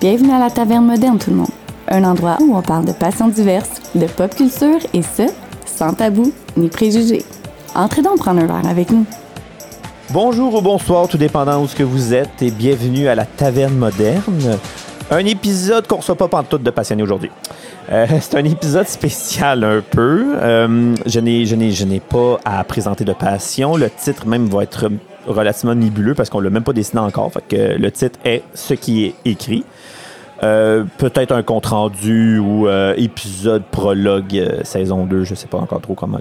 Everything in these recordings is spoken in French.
Bienvenue à la Taverne Moderne, tout le monde. Un endroit où on parle de passions diverses, de pop culture et ce, sans tabou ni préjugés. Entrez donc prendre un verre avec nous. Bonjour ou bonsoir, tout dépendant où ce que vous êtes, et bienvenue à la Taverne Moderne. Un épisode qu'on ne reçoit pas pantoute de passionnés aujourd'hui. Euh, c'est un épisode spécial un peu. Euh, je n'ai, pas à présenter de passion. Le titre même va être relativement nébuleux parce qu'on l'a même pas dessiné encore. Le titre est ce qui est écrit. Euh, peut-être un compte rendu ou euh, épisode prologue euh, saison 2, je sais pas encore trop comment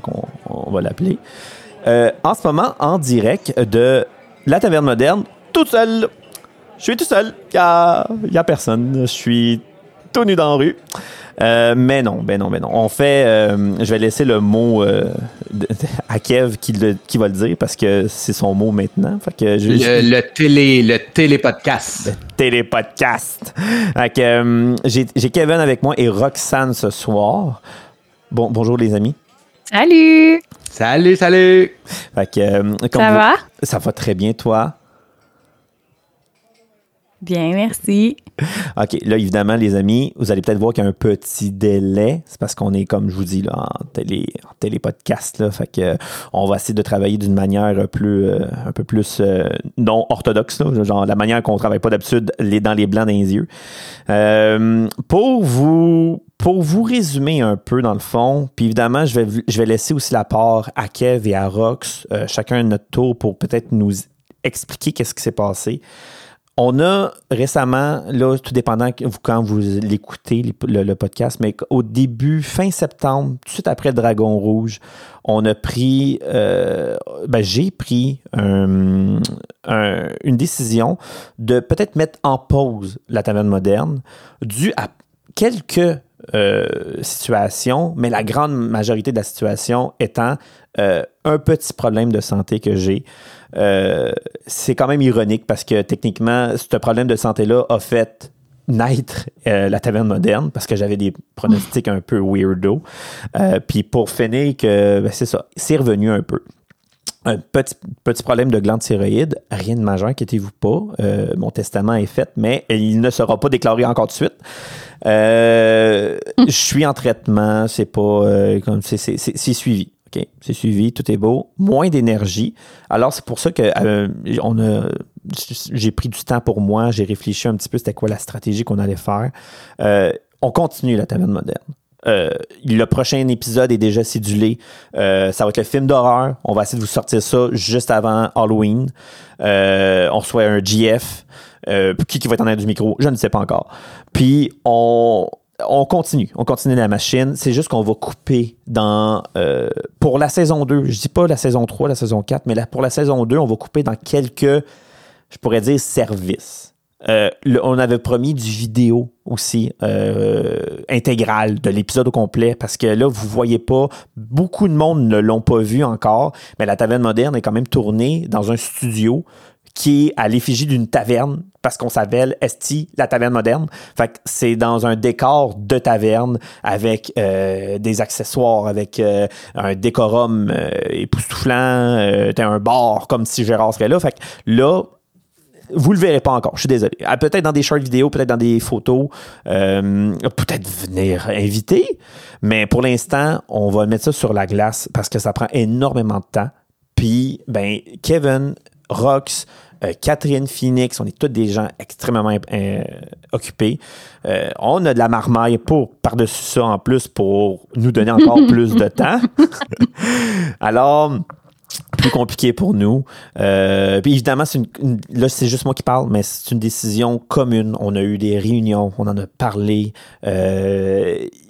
on, va l'appeler. Euh, en ce moment, en direct de la taverne moderne, tout seul. Je suis tout seul. Il n'y a, a personne. Je suis tout nu dans la rue. Euh, mais non, ben non, ben non. On fait. euh, je vais laisser le mot euh, de- de- à Kev qui, le- qui va le dire parce que c'est son mot maintenant. Fait que je, Le, le télé, le télépodcast. télépodcast. Fait que, euh, j'ai j'ai Kevin avec moi et Roxane ce soir. Bon, bonjour les amis. Salut! Salut, salut! Fait que, euh, comme Ça vous- va? Ça va très bien, toi? Bien, merci. OK, là, évidemment, les amis, vous allez peut-être voir qu'il y a un petit délai. C'est parce qu'on est, comme je vous dis, là, en, télé, en télépodcast. Là, fait que, euh, on va essayer de travailler d'une manière plus, euh, un peu plus euh, non orthodoxe. genre la manière qu'on travaille pas d'habitude les, dans les blancs dans les yeux. Euh, pour vous pour vous résumer un peu dans le fond, puis évidemment, je vais, je vais laisser aussi la part à Kev et à Rox, euh, chacun notre tour pour peut-être nous expliquer qu'est-ce qui s'est passé. On a récemment, là, tout dépendant quand vous l'écoutez, le, podcast, mais au début, fin septembre, tout de suite après Dragon Rouge, on a pris, euh, ben, j'ai pris un- un- une décision de peut-être mettre en pause la taverne moderne, dû à quelques euh, situations, mais la grande majorité de la situation étant euh, un petit problème de santé que j'ai. Euh, c'est quand même ironique parce que techniquement, ce problème de santé-là a fait naître euh, la taverne moderne parce que j'avais des pronostics un peu weirdo. Euh, Puis pour finir, que ben, c'est ça, c'est revenu un peu. Un petit, petit problème de glande thyroïde, rien de majeur, inquiétez-vous pas. Euh, mon testament est fait, mais il ne sera pas déclaré encore de suite. Euh, Je suis en traitement, c'est pas euh, comme c'est suivi. OK, c'est suivi, tout est beau, moins d'énergie. Alors c'est pour ça que euh, j'ai pris du temps pour moi, j'ai réfléchi un petit peu c'était quoi la stratégie qu'on allait faire. Euh, on continue la taverne moderne. Euh, le prochain épisode est déjà cédulé. Euh, ça va être le film d'horreur. On va essayer de vous sortir ça juste avant Halloween. On reçoit un GF. Qui, qui va être en arrière du micro, je ne sais pas encore. Puis on, on continue. On continue la machine. C'est juste qu'on va couper dans. euh, pour la saison 2, je dis pas la saison 3, la saison 4, mais pour la saison 2, on va couper dans quelques, je pourrais dire, services. Euh, on avait promis du vidéo aussi euh, intégral de l'épisode au complet parce que là, vous voyez pas, beaucoup de monde ne l'ont pas vu encore, mais la taverne moderne est quand même tournée dans un studio qui est à l'effigie d'une taverne parce qu'on s'appelle Esti, la taverne moderne. Fait que c'est dans un décor de taverne avec euh, des accessoires, avec euh, un décorum euh, époustouflant, un bar comme si Gérard serait là. Fait que là, vous le verrez pas encore, je suis désolé. Ah, Peut-être dans des short vidéos, peut-être dans des photos, peut-être venir inviter, mais pour l'instant, on va mettre ça sur la glace parce que ça prend énormément de temps. Puis, ben, Kevin, Rox, euh, Catherine Phoenix, on est tous des gens extrêmement euh, occupés. Euh, on a de la marmaille pour par-dessus ça en plus pour nous donner encore plus de temps. Alors, plus compliqué pour nous. Euh, puis évidemment, c'est une, une- là, c'est juste moi qui parle, mais c'est une décision commune. On a eu des réunions, on en a parlé. Il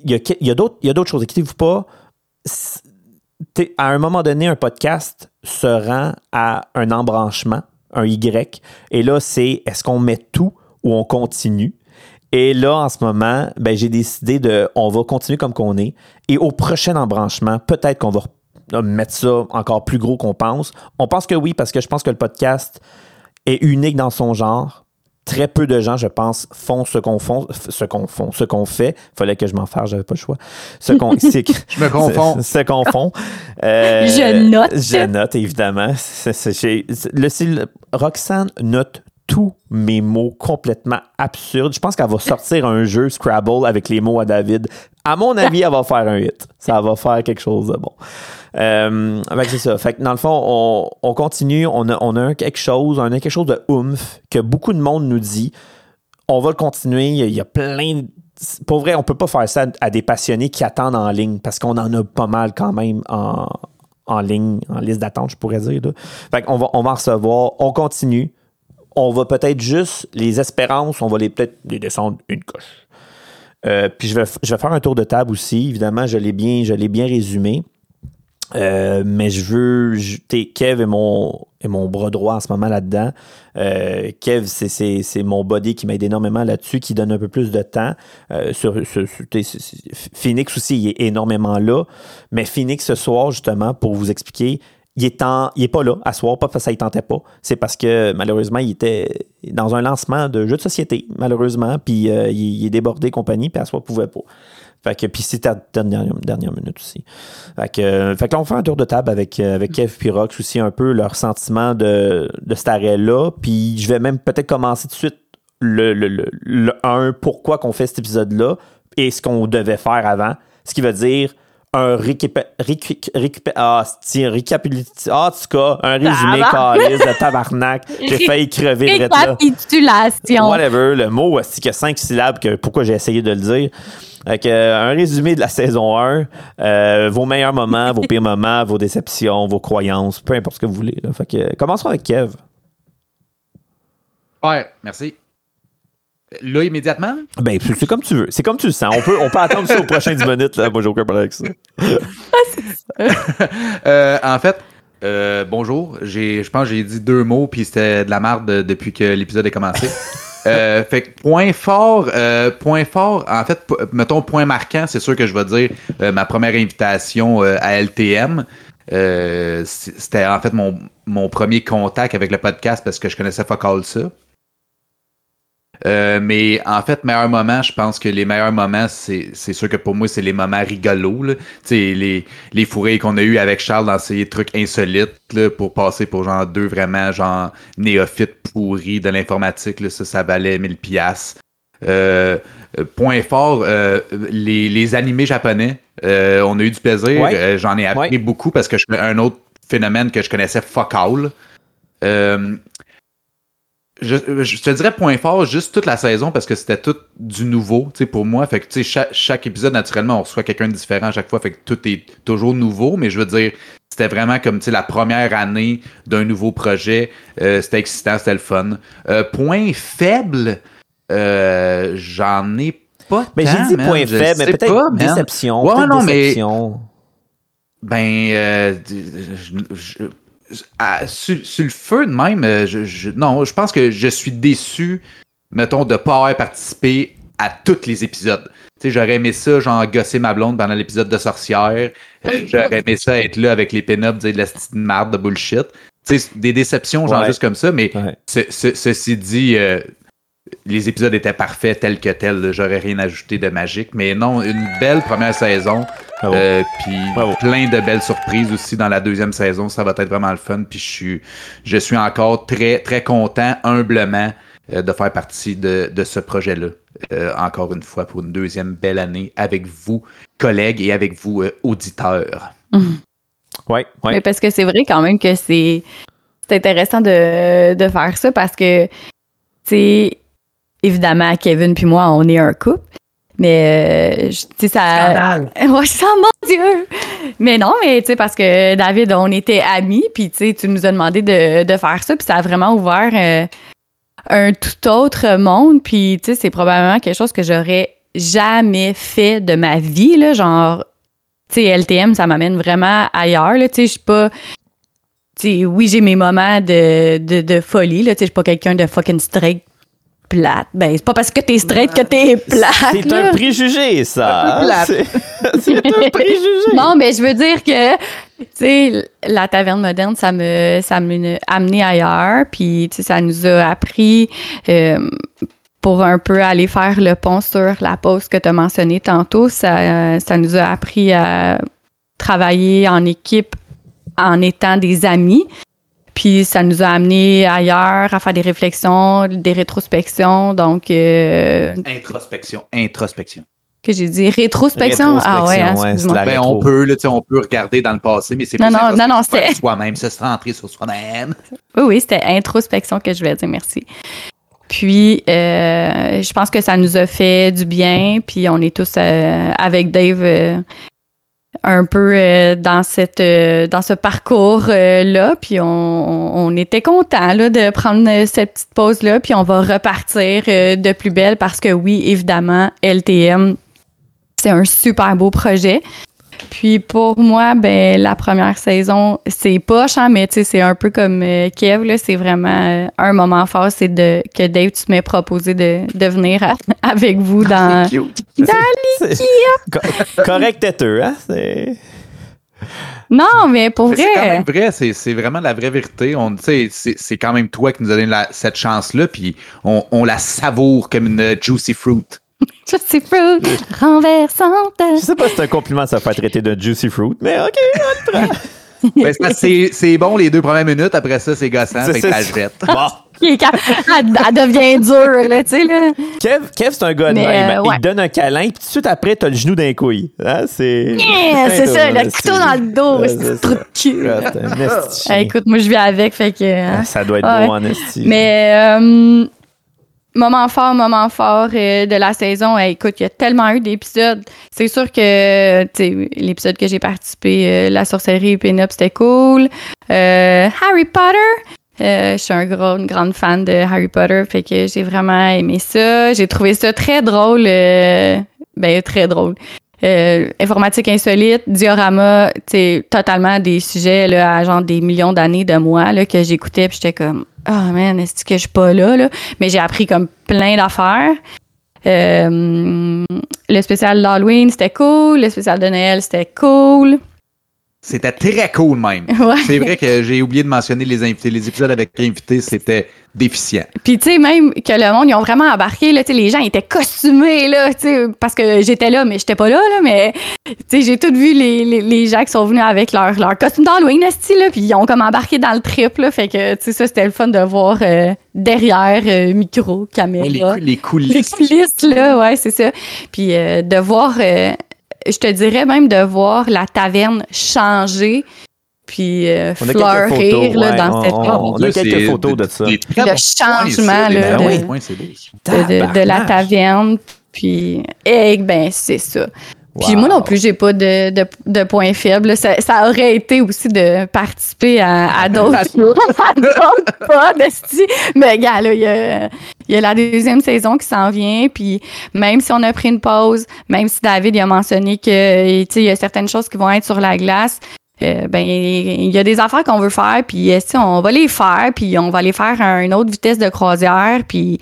y a, y d'autres il y a d'autres choses. Inquiétez-vous pas. À un moment donné, un podcast se rend à un embranchement, un Y. Et là, c'est est-ce qu'on met tout ou on continue? Et là, en ce moment, ben, j'ai décidé de, on va continuer comme qu'on est. Et au prochain embranchement, peut-être qu'on va mettre ça encore plus gros qu'on pense. On pense que oui, parce que je pense que le podcast est unique dans son genre. Très peu de gens, je pense, font ce qu'on font, ce qu'on font, ce qu'on fait. Fallait que je m'en fasse, j'avais pas le choix. Ce qu'on, Je me confonds. Ce, ce qu'on font. Euh, Je note. Je note, évidemment. C'est- c'est- j'ai- le, c'est le- Roxane note tous mes mots complètement absurdes. Je pense qu'elle va sortir un jeu Scrabble avec les mots à David. À mon avis, elle va faire un hit. Ça va faire quelque chose de bon. Euh, c'est ça. Fait que dans le fond, on, on continue. On a, on a quelque chose, on a quelque chose de oomph que beaucoup de monde nous dit. On va le continuer. Il y a, plein de pour vrai, on peut pas faire ça à des passionnés qui attendent en ligne parce qu'on en a pas mal quand même en, en ligne, en liste d'attente, je pourrais dire. Fait qu'on va, on va en recevoir. On continue. On va peut-être juste, les espérances, on va les peut-être les descendre une coche. Euh, puis je vais, faire un tour de table aussi. Évidemment, je l'ai bien, bien résumé. Euh, mais je veux. Kev est mon, bras droit en ce moment là-dedans. Euh, Kev, c'est mon body qui m'aide énormément là-dessus, qui donne un peu plus de temps. Phoenix aussi, il est énormément là. Mais Phoenix, ce soir, justement, pour vous expliquer, il est, en, il est pas là à soir, pas parce que ça ne tentait pas. C'est parce que malheureusement, il était dans un lancement de jeu de société, malheureusement, puis il, est débordé compagnie, puis à soir, il pouvait pas. Fait que, puis c'était la dernière, minute aussi. Fait que, fait que là, on fait un tour de table avec, euh, avec Kev et Rox aussi, un peu leur sentiment de, de cet arrêt-là. Puis je vais même peut-être commencer tout de suite le, le, le, un pourquoi qu'on fait cet épisode-là et ce qu'on devait faire avant. Ce qui veut dire un récap... ah, récapitulation. Ah, en tout cas, un résumé calice de tabarnak. J'ai failli crever de Récapitulation. Whatever, le mot, c'est que cinq syllabes, que pourquoi j'ai essayé de le dire? Euh, un résumé de la saison 1, euh, vos meilleurs moments, vos pires moments, vos déceptions, vos croyances, peu importe ce que vous voulez. Fait que, commençons avec Kev. Ouais, merci. Là, immédiatement? Ben, c'est comme tu veux. C'est comme tu le sens. On peut, on peut attendre ça aux prochaines 10 minutes. Là. Moi, j'ai aucun problème avec ça. euh, en fait, euh, bonjour. Je pense que j'ai dit deux mots, puis c'était de la merde depuis que l'épisode est commencé. Euh, fait que point fort, euh, point fort, en fait, mettons point marquant, c'est sûr que je vais dire euh, ma première invitation à LTM. C'était en fait mon, mon premier contact avec le podcast parce que je connaissais Focal ça. Euh, mais en fait, meilleur moment, je pense que les meilleurs moments, c'est sûr que pour moi, c'est les moments rigolos. Là. Les, les fourrés qu'on a eu avec Charles dans ces trucs insolites là, pour passer pour genre deux vraiment genre néophytes pourris de l'informatique. Ça, ça valait 1000 piastres. Euh, point fort, euh, les, les animés japonais, on a eu du plaisir. J'en ai appris beaucoup parce que je un autre phénomène que je connaissais fuck all. Je, te dirais point fort juste toute la saison parce que c'était tout du nouveau pour moi. Fait que chaque, chaque épisode, naturellement, on reçoit quelqu'un de différent à chaque fois. Fait que tout est toujours nouveau, mais je veux dire, c'était vraiment comme la première année d'un nouveau projet. Euh, c'était excitant, c'était le fun. Euh, point faible, euh, j'en ai pas Mais j'ai dit point faible, mais peut-être déception. Ouais, non, déception. mais. Ben, je, sur, le feu de même, euh, je, non, je pense que je suis déçu, mettons, de ne pas avoir participé à tous les épisodes. j'aurais aimé ça, genre, gosser ma blonde pendant l'épisode de Sorcière. J'aurais aimé ça être là avec les pin-ups, de la petite marde de bullshit. des déceptions, genre, juste comme ça, mais ceci dit, euh, les épisodes étaient parfaits tels que tels. J'aurais rien ajouté de magique. Mais non, une belle première saison. Euh, puis plein de belles surprises aussi dans la deuxième saison. Ça va être vraiment le fun. Puis je suis, je suis encore très, très content, humblement, euh, de faire partie de, ce projet-là. Euh, encore une fois, pour une deuxième belle année avec vous, collègues, et avec vous, auditeurs. Oui, ouais. parce que c'est vrai quand même que c'est intéressant de, de faire ça parce que, c'est évidemment, Kevin puis moi, on est un couple. Mais, euh, tu sais, ça. Ouais, ça, mon Dieu! Mais non, mais, tu sais, parce que David, on était amis, puis, tu sais, tu nous as demandé de, de, faire ça, puis ça a vraiment ouvert euh, un tout autre monde, puis, tu sais, c'est probablement quelque chose que j'aurais jamais fait de ma vie, là, genre, tu sais, LTM, ça m'amène vraiment ailleurs, là, tu sais, je suis pas. sais, oui, j'ai mes moments de, de, de folie, là, tu sais, je suis pas quelqu'un de fucking straight plate. Ben, c'est pas parce que t'es straight que t'es plate. C'est un préjugé, ça. C'est un préjugé. Non, mais je veux dire que, tu sais, la taverne moderne, ça me, ça m'a amené ailleurs. Puis, tu sais, ça nous a appris euh, pour un peu aller faire le pont sur la pause que tu as mentionné tantôt. Ça, ça nous a appris à travailler en équipe en étant des amis. Puis ça nous a amené ailleurs à faire des réflexions, des rétrospections. Donc, euh, Introspection, introspection. que j'ai dit rétrospection? Ah ouais, hein, ouais, Ben, rétro. on peut, là, tu sais, on peut regarder dans le passé, mais c'est Non, plus non, non, non, sur Soi-même, se centrer sur soi-même. Oui, oui, c'était introspection que je voulais dire, merci. Puis, euh, je pense que ça nous a fait du bien. Puis, on est tous euh, avec Dave euh, un peu euh, dans cette euh, dans ce parcours euh, là. Puis, on, on- était content de prendre cette petite pause là. Puis, on va repartir de plus belle parce que oui, évidemment, LTM, c'est un super beau projet. Puis pour moi, ben la première saison, c'est poche, hein, mais tu sais, c'est un peu comme euh, Kev, là, c'est vraiment euh, un moment fort, c'est de que Dave, tu m'as proposé de, de venir à- avec vous dans. C'est- Co- Correct têteux, hein? C'est- Non, mais pour Mais C'est quand vrai, même vrai, c'est c'est vraiment la vraie vérité. On, tu sais, c'est c'est quand même toi qui nous a donné la- cette chance-là, puis on, on la savoure comme une juicy fruit. sais pas, renversante. Je sais pas si c'est un compliment de se faire traiter de juicy fruit, mais ok. Ben, c'est parce que c'est- c'est bon les deux premières minutes, après ça, c'est gossant, C'est- fait que c'est- ça jette. Bon. Elle, elle devient dure, là, tu sais, là. Kev, Kev c'est un gars de Mais, même. euh, Il ouais. donne un câlin, puis tout de suite après, t'as le genou d'un couille. Hein? C'est. Yeah, c'est ça, le couteau dans le dos, c'est trop ça. de cul. Ah, écoute, moi, je vis avec, fait que. hein. Ça doit être Ouais. beau en esti. Mais euh, moment fort, moment fort euh, de la saison. Écoute, il y a tellement eu d'épisodes. C'est sûr que l'épisode que j'ai participé, euh, la sorcellerie et Pin-Up, c'était cool. Euh, Harry Potter. euh, je suis un gros, une grande fan de Harry Potter, fait que j'ai vraiment aimé ça. J'ai trouvé ça très drôle, euh, ben très drôle. Euh, informatique insolite, diorama, sais, totalement des sujets là, à genre des millions d'années de moi là, que j'écoutais, puis j'étais comme ah man, est-ce que je suis pas là, là? Mais j'ai appris comme plein d'affaires. Euh, le spécial d'Halloween, c'était cool. Le spécial de Noël, c'était cool. C'était très cool même. Ouais. C'est vrai que j'ai oublié de mentionner les invités. Les épisodes avec invités, c'était déficient. Puis tu sais même que le monde ils ont vraiment embarqué là, les gens étaient costumés là, parce que j'étais là mais j'étais pas là là mais tu sais j'ai tout vu les, les, les gens qui sont venus avec leur leur costume d'Halloween là puis ils ont comme embarqué dans le trip là, fait que tu sais ça c'était le fun de voir euh, derrière euh, micro, caméra. Les, les les coulisses. coulisses, là, ouais, c'est ça. Puis euh, de voir, je te dirais même de voir la taverne changer, puis euh, On fleurir là, ouais, dans on- cette on- Mon a quelques photos de ça. Le points, changement, là, bons de- de, de- de la taverne. Puis, eh ben, c'est ça. Puis Wow. moi non plus, j'ai pas de, de, de points faibles. Ça, ça aurait été aussi de participer à, à d'autres esti. Mais gars, là, il y a, il y a la deuxième saison qui s'en vient. Puis même si on a pris une pause, même si David il a mentionné que il y a certaines choses qui vont être sur la glace, euh, ben il y a des affaires qu'on veut faire. Puis esti, on va les faire. Puis on va les faire à une autre vitesse de croisière. Puis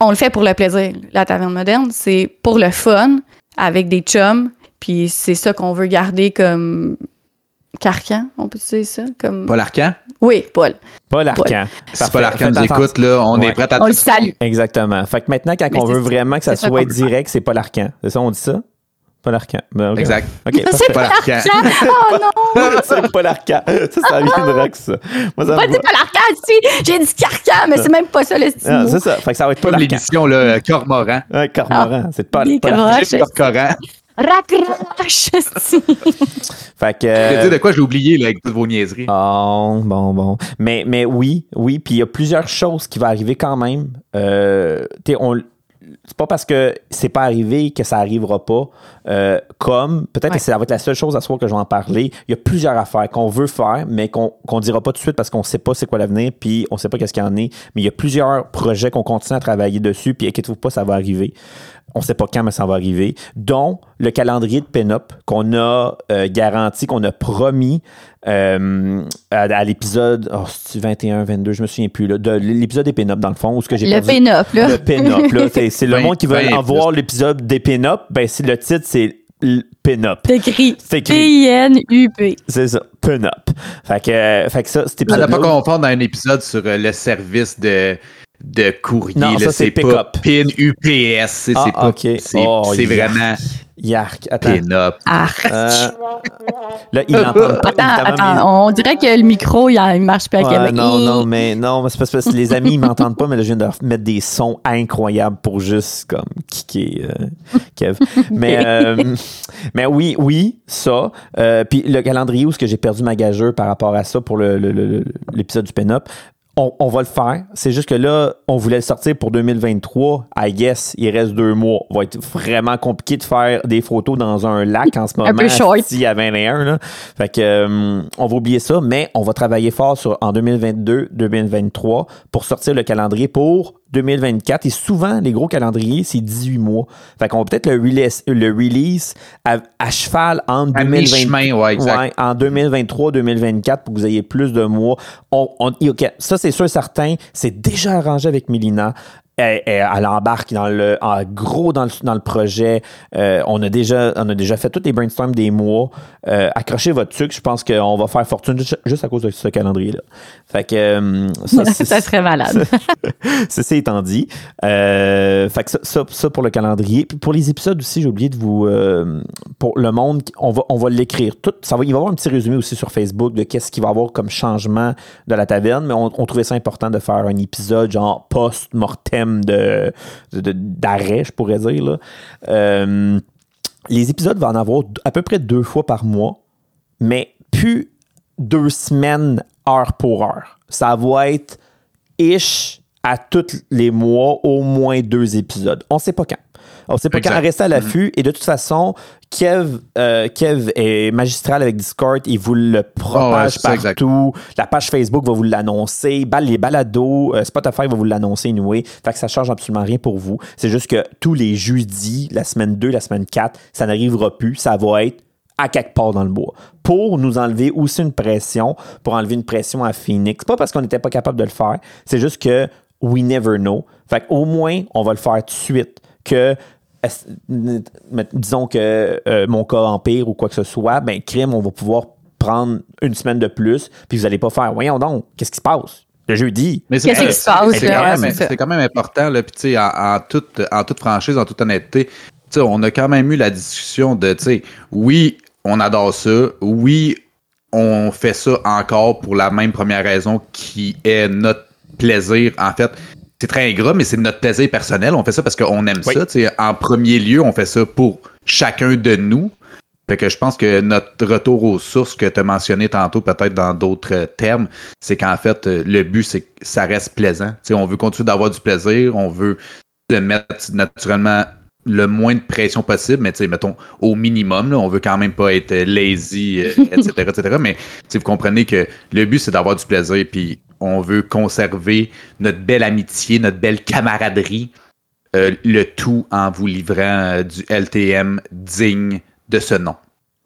on le fait pour le plaisir. La taverne moderne, c'est pour le fun, avec des chums, puis c'est ça qu'on veut garder comme carcan, on peut dire ça? Comme... Paul Arcan? Oui, Paul. Paul Arcan. Si. Paul Arcan nous écoute, là, on Ouais. est prêt à On le salue. Exactement. Fait que maintenant, quand Mais on veut ça. vraiment que ça soit direct, c'est Paul Arcan. C'est ça, on dit ça? Paul Arcan. Ben, ok. Exact. OK, C'est Arcan. Oh non! c'est Paul Arcan. Ça, ça viendra que ça. Moi, ça Pas dit Arcade, si! J'ai dit carcan, mais c'est même pas ça le style. Ah, c'est ça. Fait que ça va être Paul Comme Arcan. l'émission, là, Cormoran. Ouais, Cormoran. C'est Arcan. croches. J'ai Corcoran. Raccroche, si. Fait que. Je euh, dire de quoi j'ai oublié, là, avec toutes vos niaiseries. Bon, bon, bon. Mais, mais oui, oui. Puis il y a plusieurs choses qui vont arriver quand même. Euh, on, c'est pas parce que c'est pas arrivé que ça arrivera pas. Euh, comme, peut-être Ouais. que ça va être la seule chose à ce soir que je vais en parler. Il y a plusieurs affaires qu'on veut faire, mais qu'on qu'on dira pas tout de suite parce qu'on sait pas c'est quoi l'avenir, puis on sait pas qu'est-ce qu'il y en est. Mais il y a plusieurs projets qu'on continue à travailler dessus, puis inquiétez-vous pas, ça va arriver. On sait pas quand, mais ça va arriver. Dont le calendrier de Pin-Up qu'on a euh, garanti, qu'on a promis euh, à, à l'épisode oh, c'est-tu 21, 22, je me souviens plus, là, de l'épisode des Pin-Up, dans le fond, où ce que j'ai Le pin-up, là. le pin-up, là. C'est, c'est le monde qui veut en voir l'épisode des pin-up. Ben, si le titre, c'est pin-up. C'est écrit C'est écrit. P-I-N-U-P. C'est ça, pin-up. Fait que, euh, fait que ça, cet À ne épisode pas confondre dans un épisode sur euh, le service de, de courrier. Non, ça, c'est pas. PIN UPS. C'est Ah, c'est pas. C'est Oh, c'est yeah. vraiment Yark. Attends. PIN-up. Ah. Euh, là, il n'entend pas. Attends, attends, on dirait que le micro, il, il marche pas à Ouais, Québec. non, non, mais non, mais c'est parce que les amis, ils m'entendent pas, mais là, je viens de mettre des sons incroyables pour juste comme kicker euh, Kev. Mais, euh, mais oui, oui, ça. Euh, puis le calendrier où est-ce que j'ai perdu ma gageure par rapport à ça pour le- le- le- l'épisode du Pen-Up. On, on va le faire. C'est juste que là, on voulait le sortir pour 2023. I guess, il reste deux mois. Va être vraiment compliqué de faire des photos dans un lac en ce moment. peu short. à 21. Là. Fait que, euh, on va oublier ça, mais on va travailler fort sur, en 2022-2023 pour sortir le calendrier pour 2024. Et souvent, les gros calendriers, c'est 18 mois. Fait qu'on va peut-être le release, le release à, à cheval en À 2020 mi-chemin, ouais, exact. Ouais, en 2023-2024 pour que vous ayez plus de mois. On, on- OK, ça, c'est sûr, certain. C'est déjà arrangé avec Mélina. Elle, elle- elle embarque dans le, en gros dans le, dans le projet. Euh, on, a déjà, on a déjà fait tous les brainstorms des mois. Euh, accrochez votre truc. Je pense qu'on va faire fortune ju- juste à cause de ce calendrier-là. Fait que euh, ça, c'est- ça serait malade. Ceci étant dit, fait que ça, ça- ça pour le calendrier. Puis pour les épisodes aussi, j'ai oublié de vous. pour le monde, on va, on va l'écrire tout. Ça va, il va y avoir un petit résumé aussi sur Facebook de qu'est-ce qu'il va y avoir comme changement de la taverne, mais on, on trouvait ça important de faire un épisode genre post-mortem de, de- d'arrêt, je pourrais dire. Là. Euh, les épisodes vont en avoir à peu près deux fois par mois, mais plus deux semaines heure pour heure. Ça va être ish à tous les mois, au moins deux épisodes. On sait pas quand. On sait pas Exact. quand rester à l'affût. Et de toute façon, Kev, euh, Kev est magistral avec Discord. Il vous le Ah propage exact. partout. La page Facebook va vous l'annoncer. Les balados, euh, Spotify va vous l'annoncer anyway. Fait que ça change absolument rien pour vous. C'est juste que tous les jeudis, la semaine 2, la semaine 4, ça n'arrivera plus. Ça va être à quelque part dans le bois. Pour nous enlever aussi une pression, pour enlever une pression à Phoenix. Pas parce qu'on n'était pas capable de le faire, c'est juste que we never know. Fait qu'au moins, on va le faire tout de suite. Que, disons que euh, mon cas empire ou quoi que ce soit, ben, crime, on va pouvoir prendre une semaine de plus, puis vous n'allez pas faire, voyons donc, qu'est-ce qui se passe? Le jeudi. Mais Qu'est-ce qui se c'est- passe, c'est là? quand, Ouais, même- c'est ça. c'est quand même important, là, puis tu sais, en, en toute, en toute franchise, en toute honnêteté, tu sais, on a quand même eu la discussion de, tu sais, oui, on adore ça, oui, on fait ça encore pour la même première raison qui est notre plaisir, en fait. C'est très ingrat, mais c'est notre plaisir personnel. On fait ça parce qu'on aime Oui. ça. En premier lieu, on fait ça pour chacun de nous. Fait que je pense que notre retour aux sources que tu as mentionné tantôt, peut-être dans d'autres euh, termes, c'est qu'en fait, euh, le but, c'est que ça reste plaisant. On veut continuer d'avoir du plaisir, on veut se mettre naturellement le moins de pression possible, mais tu mettons, au minimum, là, on veut quand même pas être lazy, euh, etc., etc. Mais vous comprenez que le but, c'est d'avoir du plaisir, puis on veut conserver notre belle amitié, notre belle camaraderie, euh, le tout en vous livrant euh, du LTM digne de ce nom.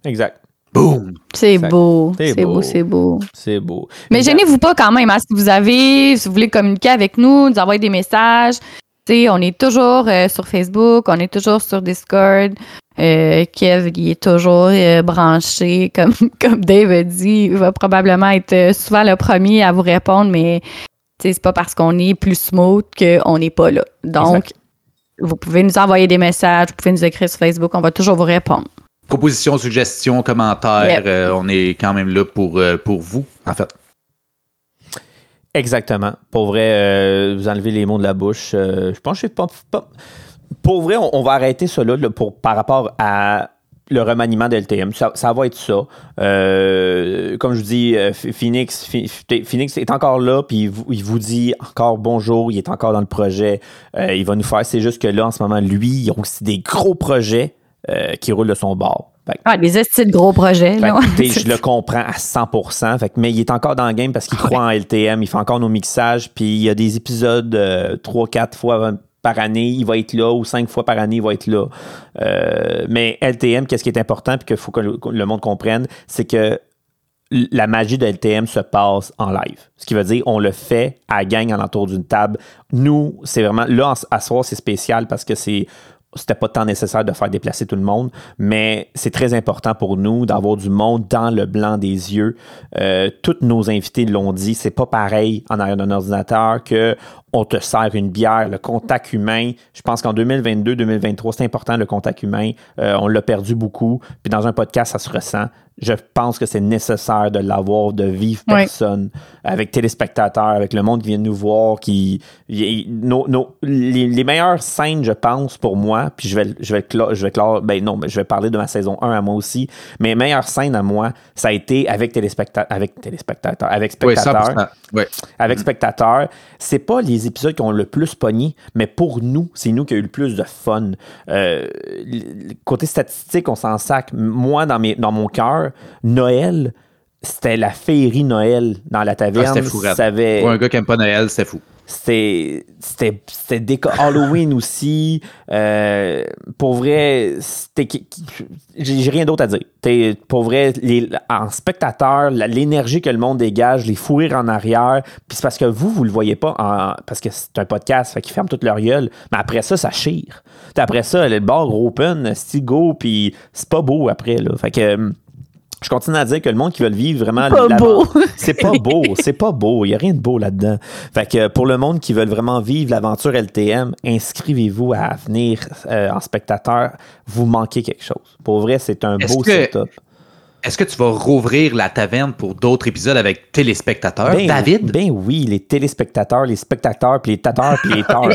Exact. Boom! C'est beau. C'est C'est beau. beau, c'est beau. C'est beau. Mais Exact. gênez-vous pas quand même. hein, si vous avez, si vous voulez communiquer avec nous, nous envoyer des messages. Tu sais, on est toujours euh, sur Facebook, on est toujours sur Discord. Euh, Kev, il est toujours euh, branché, comme, comme Dave a dit. Il va probablement être euh, souvent le premier à vous répondre, mais c'est pas parce qu'on est plus smooth qu'on n'est pas là. Donc, Exact. vous pouvez nous envoyer des messages, vous pouvez nous écrire sur Facebook, on va toujours vous répondre. Propositions, suggestions, commentaires, Yep. euh, on est quand même là pour, euh, pour vous, en fait. Exactement. Pour vrai, euh, vous enlevez les mots de la bouche. euh, je pense que je pas, pas- Pour vrai, on, on va arrêter cela là, pour, par rapport à le remaniement de LTM. Ça, ça va être ça. Euh, comme je vous dis, euh, Ph- Phoenix, Ph- Phoenix est encore là, puis il vous, il vous dit encore bonjour, il est encore dans le projet. Euh, il va nous faire. C'est juste que là, en ce moment, lui, il a aussi des gros projets euh, qui roulent de son bord. Fait Ah, des estis de gros projets. fait là. je le comprends à 100%. Fait mais il est encore dans le game parce qu'il croit en LTM. Il fait encore nos mixages. Puis il y a des épisodes euh, 3-4 fois par année. Il va être là ou 5 fois par année, il va être là. Euh, mais LTM, qu'est-ce qui est important puis qu'il faut que le, monde comprenne, c'est que la magie de LTM se passe en live. Ce qui veut dire on le fait à la gang alentour d'une table. Nous, c'est vraiment là à soir, c'est spécial parce que c'est c'était pas tant nécessaire de faire déplacer tout le monde, mais c'est très important pour nous d'avoir du monde dans le blanc des yeux. Euh, tous nos invités l'ont dit, c'est pas pareil en arrière d'un ordinateur que on te sert une bière, le contact humain. Je pense qu'en 2022-2023, c'est important le contact humain. Euh, on l'a perdu beaucoup. Puis dans un podcast, ça se ressent je pense que c'est nécessaire de l'avoir, de vivre personne, avec téléspectateurs, avec le monde qui vient nous voir, qui. Nos, nos, les, meilleures scènes, je pense, pour moi, puis je vais, je vais, je vais clore, ben non, je vais parler de ma saison 1 à moi aussi. Mes meilleures scènes à moi, ça a été avec téléspectateurs, avec téléspectateurs, avec spectateurs. Oui, Avec spectateurs. C'est pas les épisodes qui ont le plus pogné, mais pour nous, c'est nous qui avons eu le plus de fun. Euh, côté statistique, on s'en sac. Moi, dans, mes, dans mon cœur, Noël, c'était la féerie Noël dans la taverne. Ah, c'était fou, Pour un gars qui aime pas Noël, c'était fou. C'était, c'était, Halloween aussi. Euh, pour vrai, j'ai rien d'autre à dire. pour vrai, en spectateur, l'énergie que le monde dégage, les fourir en arrière, puis c'est parce que vous, vous le voyez pas, parce que c'est un podcast, fait qu'ils ferment toute leur gueule. Mais après ça, ça chire. après ça, le bar open, stigo, puis c'est pas beau après. Là. Fait que je continue à dire que le monde qui veut le vivre vraiment. Pas beau. C'est pas beau. C'est pas beau. Il n'y a rien de beau là-dedans. Fait que pour le monde qui veut vraiment vivre l'aventure LTM, inscrivez-vous à venir euh, en spectateur. Vous manquez quelque chose. Pour vrai, c'est un beau setup. Est-ce que tu vas rouvrir la taverne pour d'autres épisodes avec téléspectateurs, ben, David? Ben oui, les téléspectateurs, les spectateurs, puis les tateurs, puis les teurs.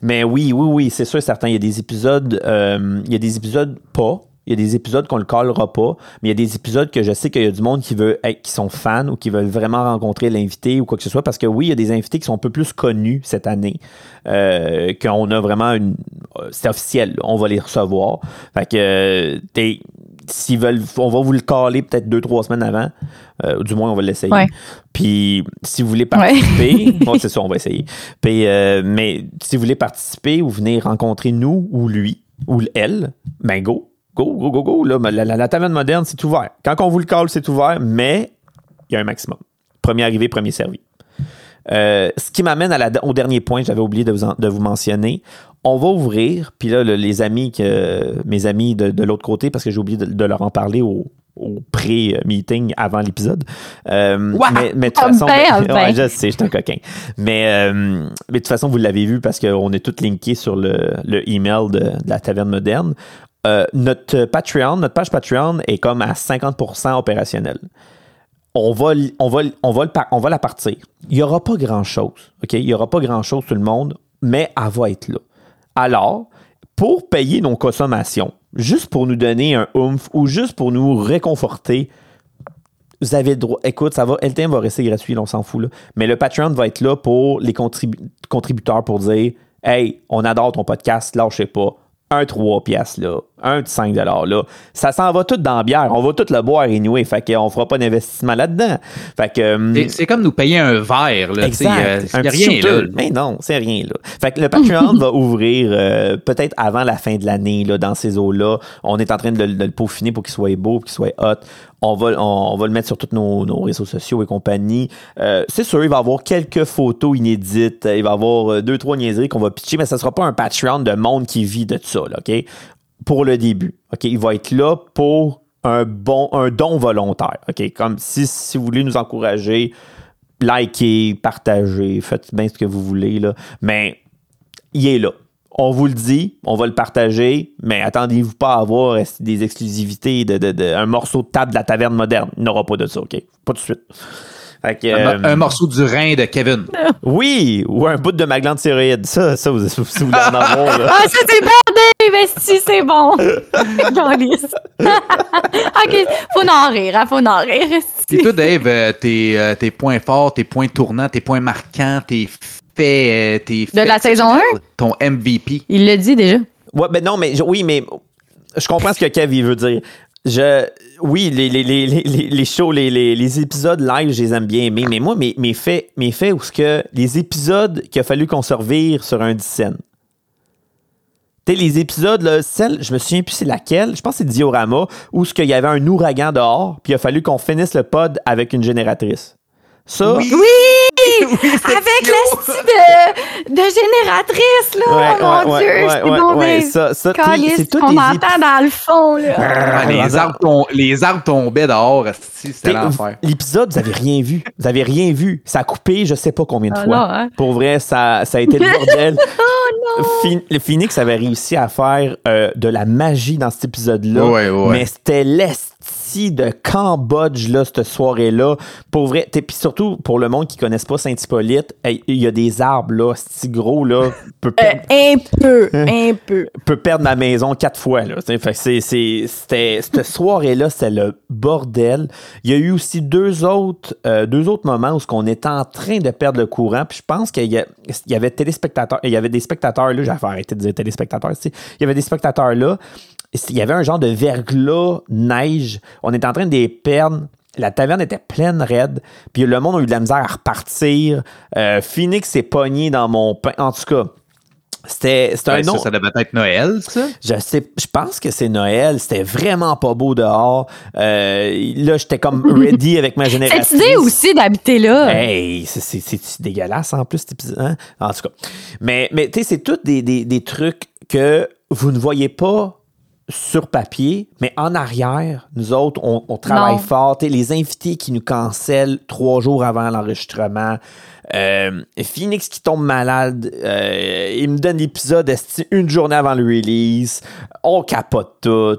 Mais oui, oui, oui, c'est sûr, certain. Il y a des épisodes, euh, il y a des épisodes pas il y a des épisodes qu'on le collera pas, mais il y a des épisodes que je sais qu'il y a du monde qui veut être, qui sont fans ou qui veulent vraiment rencontrer l'invité ou quoi que ce soit, parce que oui, il y a des invités qui sont un peu plus connus cette année, euh, qu'on a vraiment une, euh, c'est officiel, on va les recevoir. Fait que, euh, s'ils veulent, on va vous le caler peut-être deux, trois semaines avant. Euh, du moins, on va l'essayer. Puis, si vous voulez participer, c'est ça, on va essayer. Puis, mais si vous voulez participer ou venir rencontrer nous ou lui ou elle, ben go, go, go, go, go. Là, la, la, taverne moderne, c'est ouvert. Quand on vous le colle, c'est ouvert, mais il y a un maximum. Premier arrivé, premier servi. Euh, ce qui m'amène au dernier point, j'avais oublié de vous, de vous, mentionner. On va ouvrir, puis là, les amis, que, mes amis de, l'autre côté, parce que j'ai oublié de, leur en parler au, pré-meeting avant l'épisode. Euh, mais, de toute façon, ben, je sais, je suis un coquin. Mais, euh, mais de toute façon, vous l'avez vu parce qu'on est tous linkés sur le, le email de, de, la taverne moderne. Euh, notre Patreon, notre page Patreon est comme à 50% opérationnelle. On va, on, va, on, va on va la partir. Il n'y aura pas grand-chose. OK? Il n'y aura pas grand-chose, tout le monde, mais elle va être là. Alors, pour payer nos consommations, juste pour nous donner un oomph ou juste pour nous réconforter, vous avez le droit. Écoute, ça va, LTM va rester gratuit, on s'en fout. Là. Mais le Patreon va être là pour les contributeurs pour dire Hey, on adore ton podcast, lâchez pas un 3 piastres, là, un 5 là. Ça s'en va tout dans la bière. On va tout le boire anyway. Fait qu'on fera pas d'investissement là-dedans. Fait que. Hum, c'est comme nous payer un verre, là. Exact. Euh, rien, là. Mais non, c'est rien, là. Fait que le Patreon va ouvrir euh, peut-être avant la fin de l'année, là, dans ces eaux-là. On est en train de, le peaufiner pour qu'il soit beau, pour qu'il soit hot. On va, on, va le mettre sur tous nos, réseaux sociaux et compagnie. Euh, c'est sûr, il va y avoir quelques photos inédites. Il va y avoir deux, trois niaiseries qu'on va pitcher, mais ça sera pas un Patreon de monde qui vit de ça, là, OK? Pour le début. OK, il va être là pour un bon un don volontaire. OK, comme si, si vous voulez nous encourager, likez, partagez, faites bien ce que vous voulez là, mais il est là. On vous le dit, on va le partager, mais attendez-vous pas à avoir des exclusivités de, de, un morceau de table de la taverne moderne. Il n'aura pas de ça, OK? Pas tout de suite. Euh, un, morceau du rein de Kevin. Oui, ou un bout de ma glande thyroïde. Ça, ça, vous, si vous voulez en avoir. Là. Ah, ça, c'est bon, Dave! Si, c'est bon? OK, faut en rire, hein, faut en rire. Et toi, Dave, euh, tes, euh, tes, points forts, tes points tournants, tes points marquants, tes faits... Tes de la saison 1? Ton MVP. Il l'a dit déjà. Ouais, ben non, mais oui, mais je comprends ce que Kev veut dire. Je, oui, les, les, les, les shows, les, épisodes live, je les aime bien mais moi, mes, mes faits, mes faits où ce que les épisodes qu'il a fallu qu'on se revire sur un scène. Tu les épisodes, là, celle, je me souviens plus c'est laquelle, je pense que c'est Diorama, où ce qu'il y avait un ouragan dehors, puis il a fallu qu'on finisse le pod avec une génératrice. Ça, oui! Oui! avec style de, de génératrice, là! Ouais, oh mon ouais, Dieu! ouais, c'est ouais, bon, ouais, mais ça- ça, c'est qu'on des entend dans le fond, là. Ah, les, arbres tom- les arbres tombaient dehors, c'était l'enfer. L'épisode, vous avez rien vu. Vous avez rien vu. Ça a coupé, je sais pas combien de Ah fois. non, hein? Pour vrai, ça, ça a été le bordel. Oh Phi- le Phoenix avait réussi à faire euh, de la magie dans cet épisode-là. Ouais, ouais. Mais c'était de Cambodge, là, cette soirée-là. Pour vrai, puis surtout, pour le monde qui connaisse pas Saint-Hippolyte, hey, il y a des arbres, là, si gros, là, peut Euh, perdre, un peu, un peu. peut perdre ma maison quatre fois, là. Fait c'est, c'est- c'était, cette soirée-là, c'était le bordel. Il y a eu aussi deux autres, euh, deux autres moments où ce qu'on était en train de perdre le courant. Puis je pense qu'il y, y avait téléspectateurs, il y avait des spectateurs là. J'avais arrêté de dire téléspectateurs. Il y avait des spectateurs là. Il y avait un genre de verglas neige. On était en train de les perdre. La taverne était pleine raide. Puis le monde a eu de la misère à repartir. Euh, Phoenix s'est pogné dans mon pain. En tout cas. C'était, c'était un nom. ça, ça devait être Noël, ça? Je sais, je pense que c'est Noël. C'était vraiment pas beau dehors. Euh, là, j'étais comme ready avec ma génération. Cette idée aussi d'habiter là. Hey, c'est- dégueulasse en plus, cet épisode. hein? En tout cas. Mais, mais tu sais, c'est tous des, des, des trucs que vous ne voyez pas sur papier, mais en arrière, nous autres, on, on travaille Non. fort. Tu sais, les invités qui nous cancellent trois jours avant l'enregistrement. Euh, Phoenix qui tombe malade, euh, il me donne l'épisode une journée avant le release? On capote tout.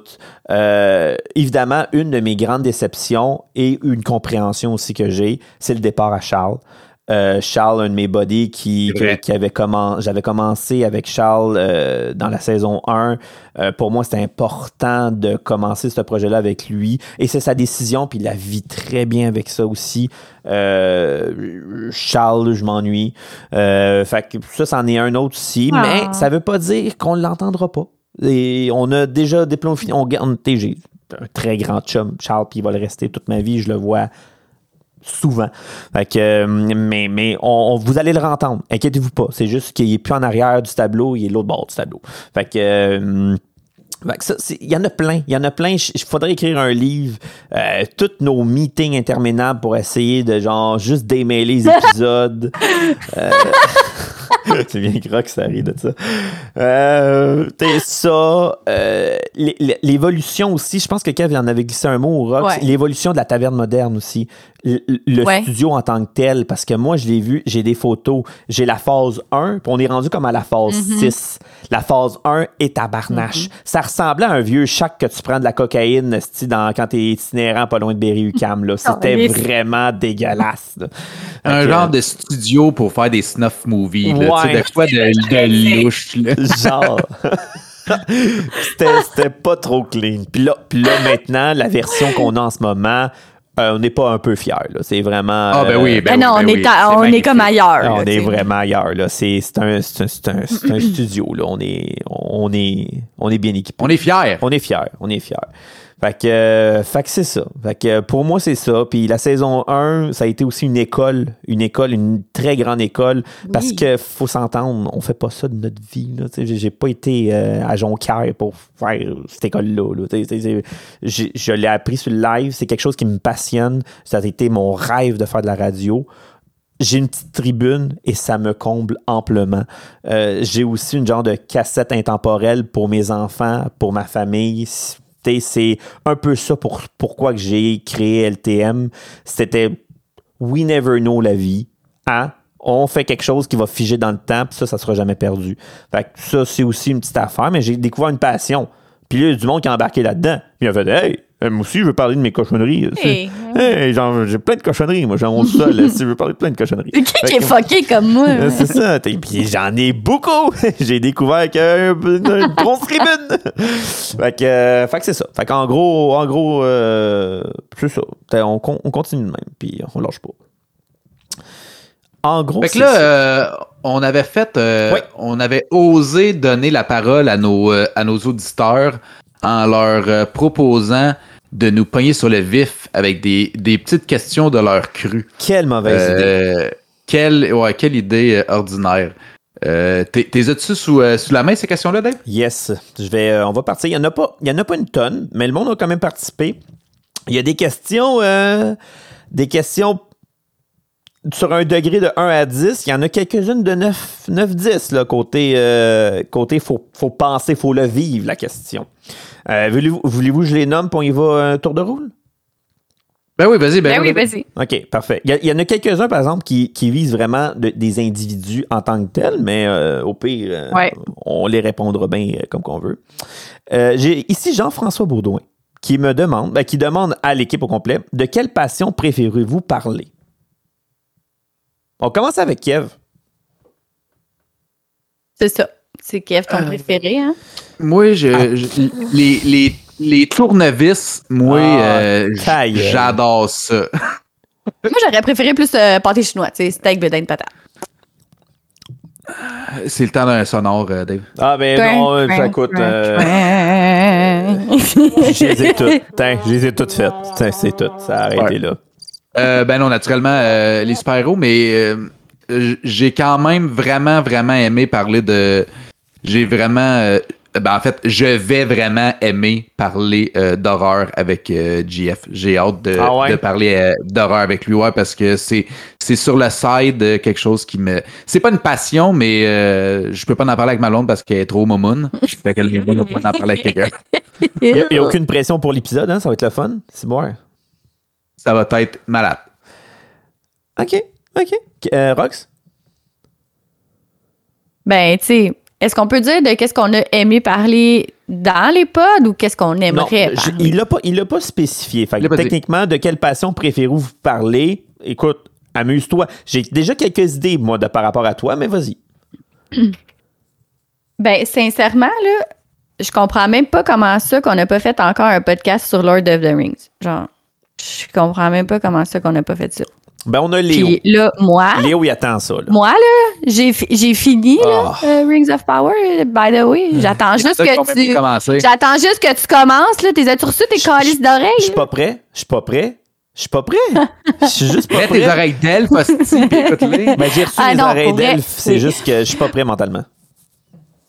Euh, évidemment, une de mes grandes déceptions et une compréhension aussi que j'ai, c'est le départ à Charles. Euh, Charles, un de mes buddies qui, qui avait commen- j'avais commencé avec Charles euh, dans la saison 1. Euh, pour moi, c'était important de commencer ce projet-là avec lui. Et c'est sa décision, puis il la vit très bien avec ça aussi. Euh, Charles, je m'ennuie. Euh, fait que ça, c'en est un autre aussi. Ah. Mais ça veut pas dire qu'on l'entendra pas. Et on a déjà diplôme fini. On, on, un très grand chum, Charles, puis il va le rester toute ma vie. Je le vois souvent. Fait que, euh, mais mais on, on- vous allez le entendre. Inquiétez-vous pas. C'est juste qu'il est plus en arrière du tableau, il est l'autre bord du tableau. Fait que. euh, il y en a plein. Il y en a plein. Il faudrait écrire un livre. Euh, tous nos meetings interminables pour essayer de genre juste démêler les épisodes. Euh, c'est bien gras que ça rit de ça. Euh, ça, euh, l'é- l'é- l'évolution aussi, je pense que Kev en avait glissé un mot au rock, Ouais. l'évolution de la taverne moderne aussi. Le, le Ouais. studio en tant que tel, parce que moi, je l'ai vu, j'ai des photos, j'ai la phase 1, puis on est rendu comme à la phase Mm-hmm. 6. La phase 1 est à barnache. Ça ressemblait à un vieux chac que tu prends de la cocaïne dans, quand t'es itinérant pas loin de Berry-UQAM. là. C'était mais- vraiment dégueulasse. là. Un genre de studio pour faire des snuff movies, tu Ouais. de quoi de, de louche, là. Genre. c'était, c'était pas trop clean. Puis là, puis là, maintenant, la version qu'on a en ce moment, euh, on n'est pas un peu fiers. là. C'est vraiment. Ah, ben euh, oui, ben Ben non, oui, on, ben est, à- c'est on est comme ailleurs. on là, est vraiment ailleurs. Là. C'est, c'est un, c'est un- c'est un- c'est un studio. Là. On, est, on, est, on est bien équipé. On est fiers. On est fiers, on est fiers. Fait que, euh, fait que c'est ça. Fait que pour moi, c'est ça. Puis la saison 1, ça a été aussi une école, une école, une très grande école. Parce que faut s'entendre, on fait pas ça de notre vie. J'ai pas été euh, à Jonquière pour faire cette école-là. là. Je l'ai appris sur le live. C'est quelque chose qui me passionne. Ça a été mon rêve de faire de la radio j'ai une petite tribune et ça me comble amplement. Euh, j'ai aussi une genre de cassette intemporelle pour mes enfants, pour ma famille. C'est un peu ça pour pourquoi j'ai créé LTM. C'était We never know la vie. Hein? On fait quelque chose qui va figer dans le temps, puis ça, ça sera jamais perdu. Fait que ça, c'est aussi une petite affaire, mais j'ai découvert une passion. Puis là, il y a du monde qui a embarqué là-dedans. Puis il a fait Hey, euh, moi aussi, je veux parler de mes cochonneries. Hey. Hey, genre, j'ai plein de cochonneries, moi, j'en monte ça, là, si je veux parler de plein de cochonneries. Qui qui est fucké comme moi? C'est ça. Puis j'en ai beaucoup. J'ai découvert qu'une une grosse tribune. fait que, euh, fait que c'est ça. Fait qu'en gros, en gros, euh, c'est ça. On, con- on continue de même, puis on lâche pas. En gros, Fait que c'est là, ça. euh, on avait fait, euh, Oui. on avait osé donner la parole à nos, euh, à nos auditeurs en leur euh, proposant de nous pogner sur le vif avec des, des petites questions de leur cru. quelle mauvaise idée. Euh, quelle, ouais, quelle idée euh, ordinaire. Euh, t'es- as-tu sous, euh, sous la main ces questions-là, Dave? Yes, je vais, euh, on va partir. Il y en a pas, il y en a pas une tonne, mais le monde a quand même participé. Il y a des questions, euh, des questions sur un degré de 1 à 10, il y en a quelques-unes de 9, 9 10, là, côté, euh, côté faut, faut penser, faut le vivre, la question. Euh, voulez-vous, voulez-vous que je les nomme, puis on y va un tour de rôle? Ben oui, vas-y, ben, Ben oui, vas-y. OK, parfait. Il y, en a quelques-uns, par exemple, qui, qui visent vraiment de- des individus en tant que tels, mais euh, au pire, euh, Ouais. on les répondra bien euh, comme qu'on veut. Euh, J'ai ici Jean-François Baudouin qui me demande, ben, qui demande à l'équipe au complet, de quelle passion préférez-vous parler? On commence avec Kev. C'est ça. C'est Kev, ton Euh, préféré, hein? Moi, je, je- les, les, les tournevis, moi, Ah, euh, j'adore ça. Moi, j'aurais préféré plus euh, pâté chinois, tu sais, steak, bedaine, patate. C'est le temps d'un sonore, euh, Dave. Ah, ben non, ça coûte. je les ai toutes. Je les ai toutes faites. C'est tout. Ça a arrêté Ouais. là. Euh, ben non, naturellement, euh, les super-héros, mais euh, j'ai quand même vraiment, vraiment aimé parler de. J'ai vraiment. euh, ben en fait, je vais vraiment aimer parler euh, d'horreur avec euh, GF. J'ai hâte de, Ah ouais? de parler euh, d'horreur avec lui, ouais, parce que c'est c'est sur le side quelque chose qui me. C'est pas une passion, mais euh, je peux pas en parler avec ma blonde parce qu'elle est trop momoun. fait qu'elle ne peut pas en parler avec quelqu'un. Il n'y a, aucune pression pour l'épisode, hein? Ça va être le fun. C'est bon. Ça va être malade. OK. OK. Euh, Rox? Ben, tu sais, est-ce qu'on peut dire de qu'est-ce qu'on a aimé parler dans les pods ou qu'est-ce qu'on Non, aimerait je- parler? il l'a pas, il l'a pas spécifié. Fait que dit. techniquement, de quelle passion préférez-vous parler? Écoute, amuse-toi. J'ai déjà quelques idées, moi, de, par rapport à toi, mais vas-y. Ben, sincèrement, là, je comprends même pas comment ça qu'on n'a pas fait encore un podcast sur Lord of the Rings. Genre, je comprends même pas comment ça qu'on n'a pas fait ça. Ben, on a Léo. Puis là, moi, Léo, il attend ça. Là. moi, là, j'ai, fi- j'ai fini, là, Ah. euh, Rings of Power, by the way. J'attends juste que tu... J'attends juste que tu commences, là. T'es as-tu reçu tes calices Je d'oreilles? suis pas prêt. Je suis pas prêt. Je suis pas prêt. Je suis juste pas tes prêt. oreilles d'elfe, écoute-les. Ben, j'ai reçu Ah les non, oreilles d'elfe. C'est juste que je suis pas prêt mentalement.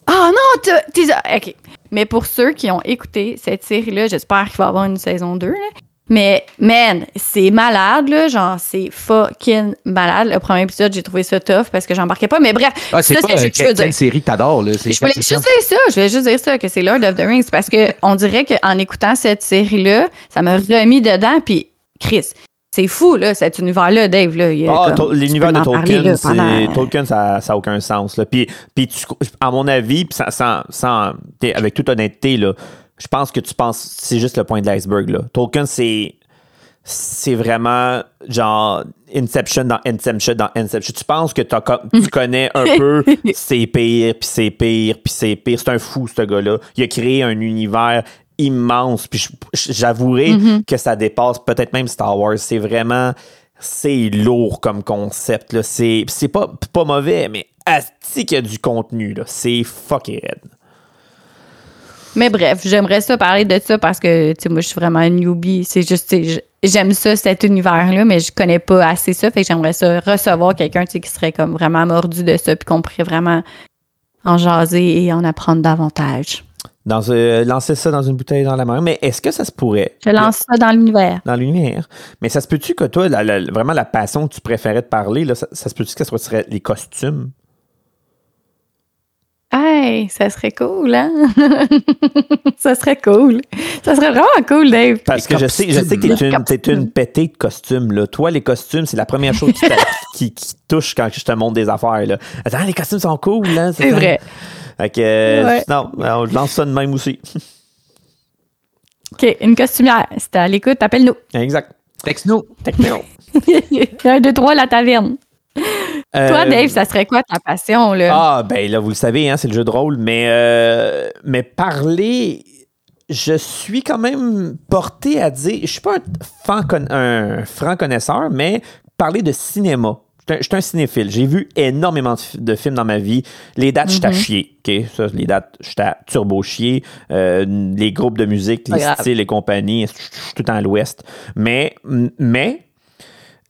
Ah non, t'as- t'es. OK. Mais pour ceux qui ont écouté cette série-là, j'espère qu'il va y avoir une saison 2. Là. Mais, man, c'est malade, là. Genre, c'est fucking malade. Le premier épisode, j'ai trouvé ça tough parce que j'embarquais pas. Mais bref, Ah, c'est ça, pas c'est ce que je veux quelle, dire. quelle série que t'adores, là. C'est Je voulais juste dire ça. Je voulais juste dire ça, que c'est Lord of the Rings. Parce que on dirait qu'en écoutant cette série-là, ça m'a remis dedans. Puis, Chris, c'est fou, là, cet univers-là, Dave. Là, Ah, l'univers de Tolkien, pendant- Tolkien, ça n'a aucun sens. Là. Puis, puis tu- à mon avis, puis sans, sans- avec toute honnêteté, là, je pense que tu penses c'est juste le point de l'iceberg. là. Tolkien, c'est c'est vraiment genre Inception dans Inception dans Inception. Tu penses que tu connais un peu c'est pire, puis c'est pire, puis c'est pire. C'est un fou, ce gars-là. Il a créé un univers immense. Puis j'avouerai que ça dépasse peut-être même Star Wars. C'est vraiment c'est lourd comme concept. là. C'est pas, pas mauvais, mais asti qu'il y a du contenu. là. C'est fucking raide. Mais bref, j'aimerais ça parler de ça parce que, tu sais, moi, je suis vraiment une newbie. C'est juste, j'aime ça, cet univers-là, mais je connais pas assez ça. Fait que j'aimerais ça recevoir quelqu'un, tu sais, qui serait comme vraiment mordu de ça, puis qu'on pourrait vraiment en jaser et en apprendre davantage. Dans, euh, lancer ça dans une bouteille dans la mer. Mais est-ce que ça se pourrait? Je lance ça dans l'univers. Dans l'univers. Mais ça se peut-tu que toi, la- la- vraiment la passion que tu préférais de parler, là, ça, ça se peut-tu que ce serait les costumes? Hey, ça serait cool, hein? ça serait cool. Ça serait vraiment cool, Dave. Parce que je sais, je sais que t'es une, t'es une pétée de costumes. Là. Toi, les costumes, c'est la première chose qui, qui, qui touche quand je te montre des affaires. Là. Attends, les costumes sont cool. Hein, C'est vrai. Fait que, euh, Ouais. non, on lance ça de même aussi. OK, une costumière. Si t'es à l'écoute, appelle-nous. exact. Texte-nous. Techno. Un, deux, trois, la taverne. Toi, Euh, Dave, ça serait quoi ta passion, là? Ah, ben là, vous le savez, hein, c'est le jeu de rôle, mais, euh, mais parler, je suis quand même porté à dire, je suis pas un, fan un franc connaisseur, mais parler de cinéma. Je suis un- cinéphile. J'ai vu énormément de, fi- de films dans ma vie. Les dates, je suis à chier. OK? Ça, les dates, je suis à turbo chier. Euh, les groupes de musique, les styles et compagnie, je suis tout à l'ouest. Mais, mais,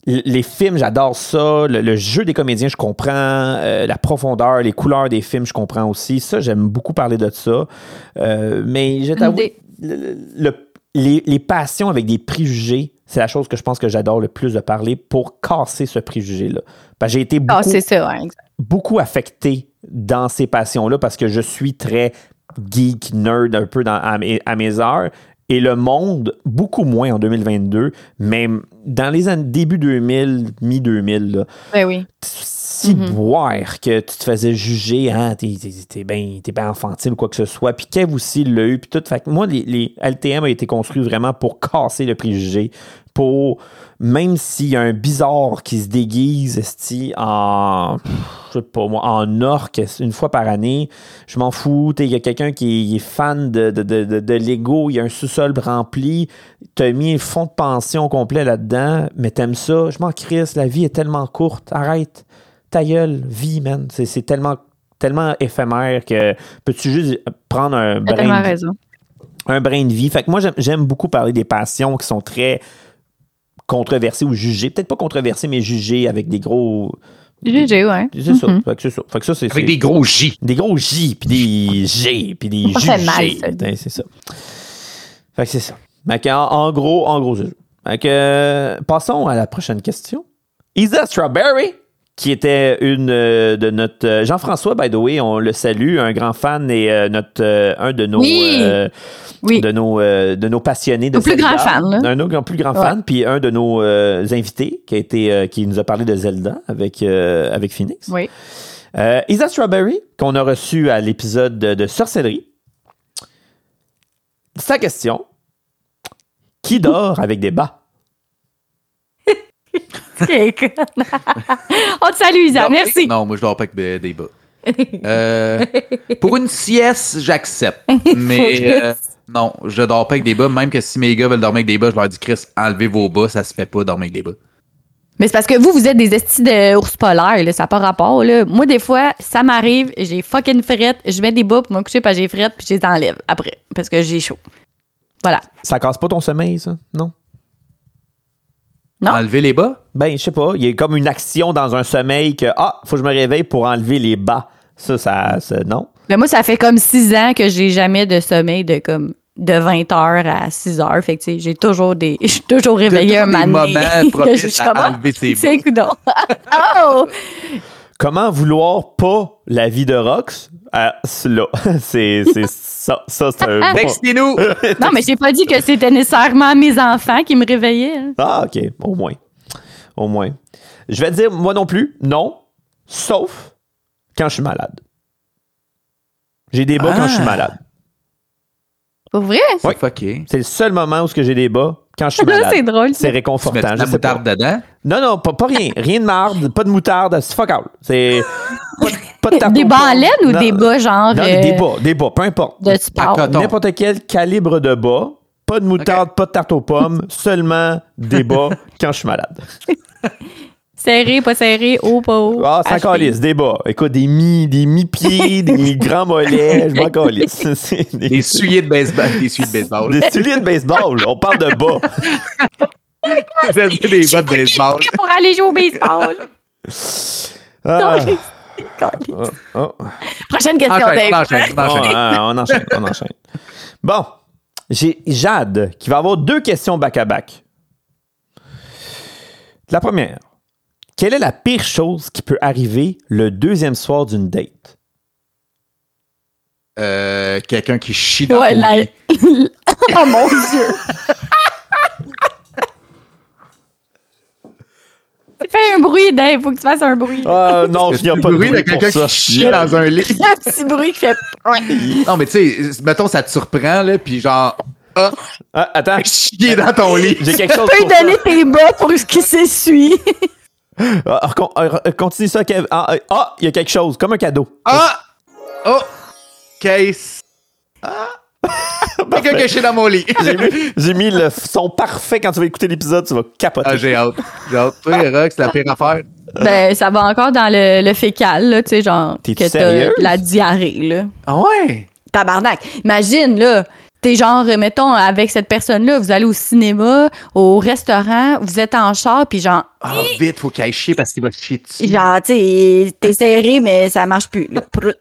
les films, j'adore ça. Le, le jeu des comédiens, je comprends. Euh, la profondeur, les couleurs des films, je comprends aussi. Ça, j'aime beaucoup parler de ça. Euh, mais je t'avoue, idée. le- le- les, les passions avec des préjugés, c'est la chose que je pense que j'adore le plus de parler pour casser ce préjugé-là. Parce que j'ai été beaucoup, Ah, ça, ouais, beaucoup affecté dans ces passions-là parce que je suis très geek, nerd un peu dans, à, mes, à mes heures. Et le monde, beaucoup moins en 2022, mais dans les années début 2000, mi-2000, là, Ben oui. si boire que tu te faisais juger, hein, t'es, bien ben infantile ou quoi que ce soit, puis Kev aussi l'a eu, puis tout. Fait que moi, les, les LTM a été construit vraiment pour casser le préjugé, pour, même s'il y a un bizarre qui se déguise, en, je sais pas moi, en orque une fois par année, je m'en fous, il y a quelqu'un qui est fan de, de, de, de, Lego, il y a un sous-sol rempli, t'as mis un fonds de pension complet là-dedans, mais t'aimes ça, je m'en crisse, la vie est tellement courte, arrête ta gueule, vie, man. C'est, c'est tellement, tellement éphémère que peux-tu juste prendre un brin, de, raison. un brin de vie? Fait que moi, j'aime beaucoup parler des passions qui sont très controversées ou jugées. Peut-être pas controversées, mais jugées avec des gros. GG, ouais. C'est ça. Mhm. Fait que c'est ça. Fait que ça, c'est, Avec c'est- des gros J. des gros J, puis des G, puis des. Putain, C'est ça. Fait que c'est ça. Fait que en, en gros, en gros, c'est ça. Fait que, euh, passons à la prochaine question. Isa Strawberry, qui était une euh, de notre euh, Jean-François, by the way, on le salue, un grand fan et euh, notre euh, un de nos Oui. Oui. de nos de nos passionnés de Nos plus fans, là. Un nos plus grands Ouais. fans, puis un de nos invités qui a été qui nous a parlé de Zelda avec avec Phoenix. Oui. Isa Strawberry, qu'on a reçu à l'épisode de, de Sorcellerie. Sa question Qui dort avec des bas? Con. On te salue, Isa. Non, Merci. Non, moi, je dors pas avec des bas. Euh, pour une sieste, j'accepte. Mais euh, non, je dors pas avec des bas. Même que si mes gars veulent dormir avec des bas, je leur dis, Chris, enlevez vos bas, ça se fait pas dormir avec des bas. Mais c'est parce que vous, vous êtes des estis d'ours polaires, là, ça n'a pas rapport. Là. Moi, des fois, ça m'arrive, j'ai fucking frette, je mets des bas pour me coucher parce que j'ai frette, puis je les enlève après, parce que j'ai chaud. Voilà. Ça casse pas ton sommeil, ça? Non? Enlever les bas? Ben, je sais pas. Il y a comme une action dans un sommeil que Ah, faut que je me réveille pour enlever les bas. Ça, ça, ça- non. Mais moi, ça fait comme six ans que j'ai jamais de sommeil de comme de 20 heures à 6 heures. Fait que, tu sais, j'ai toujours des. Je suis toujours réveillée un matin. à enlever ses bas. Oh! Comment vouloir pas la vie de Rox? Ah, c'est là. c'est ça. Ça, c'est un. bon- Textez-nous! Non, mais j'ai pas dit que c'était nécessairement mes enfants qui me réveillaient. hein. Ah, OK. Au moins. Au moins. Je vais te dire, moi non plus, non. Sauf quand je suis malade. J'ai des bas quand je suis Ah. malade. Pour vrai? C'est fucké. C'est le seul moment où ce que j'ai des bas quand je suis malade. c'est drôle. ça. C'est Tu mets réconfortant. de Je la pas. moutarde dedans? Non, non, pas, pas rien. Rien de marde, pas de moutarde. C'est fuck all. C'est pas, de- Des bas en laine ou Non. des bas genre. Non, euh, des bas, des bas, peu importe. De sport. N'importe quel calibre de bas. Pas de moutarde, pas de tarte aux pommes, seulement des bas quand je suis malade. Serré, pas serré, haut, pas haut. Ah, ça calisse, des bas. Écoute, des mi, des mi-pieds, des grands mollets, je m'en calisse. C'est Des souliers de baseball. Des souliers de baseball. Des souliers de baseball, on parle de bas. des bas de baseball. Pour aller jouer au baseball. Ah, oh, oh. Prochaine question, Enchaîne, Dave. enchaîne, enchaîne. hein, on enchaîne, on enchaîne. Bon, j'ai Jade qui va avoir deux questions back-à-back. La première. Quelle est la pire chose qui peut arriver le deuxième soir d'une date? Euh, Quelqu'un qui chie dans Ouais, la- oh mon Dieu. Fais un bruit, Dave. Faut que tu fasses un bruit. Ah non, il n'y a pas de bruit bruit de pour quelqu'un ça. qui chie dans un lit? Un petit bruit qui fait. Non, mais tu sais, mettons, ça te surprend, là, puis genre, ah, Ah, attends, chier dans ton lit. j'ai quelque chose Tu peux pour ça. donner tes bas pour ce qui s'essuie. Ah, ah, continue ça, Kev. Ah, ah, ah, il y a quelque chose, comme un cadeau. Ah! Oh! Case. Ah! Quelqu'un dans mon lit. J'ai mis, j'ai mis le son parfait quand tu vas écouter l'épisode, tu vas capoter. Ah, j'ai hâte. J'ai hâte. Toi, Rox, c'est la pire affaire. Ben, ça va encore dans le, le fécal, là, tu sais, genre, T'es-tu que t'as la diarrhée, là. Ah ouais? Tabarnak. Imagine, là, t'es genre, mettons, avec cette personne-là, vous allez au cinéma, au restaurant, vous êtes en char, puis genre, Ah, vite, faut qu'il aille chier parce qu'il va chier dessus. genre, tu sais, t'es serré, mais ça marche plus, là.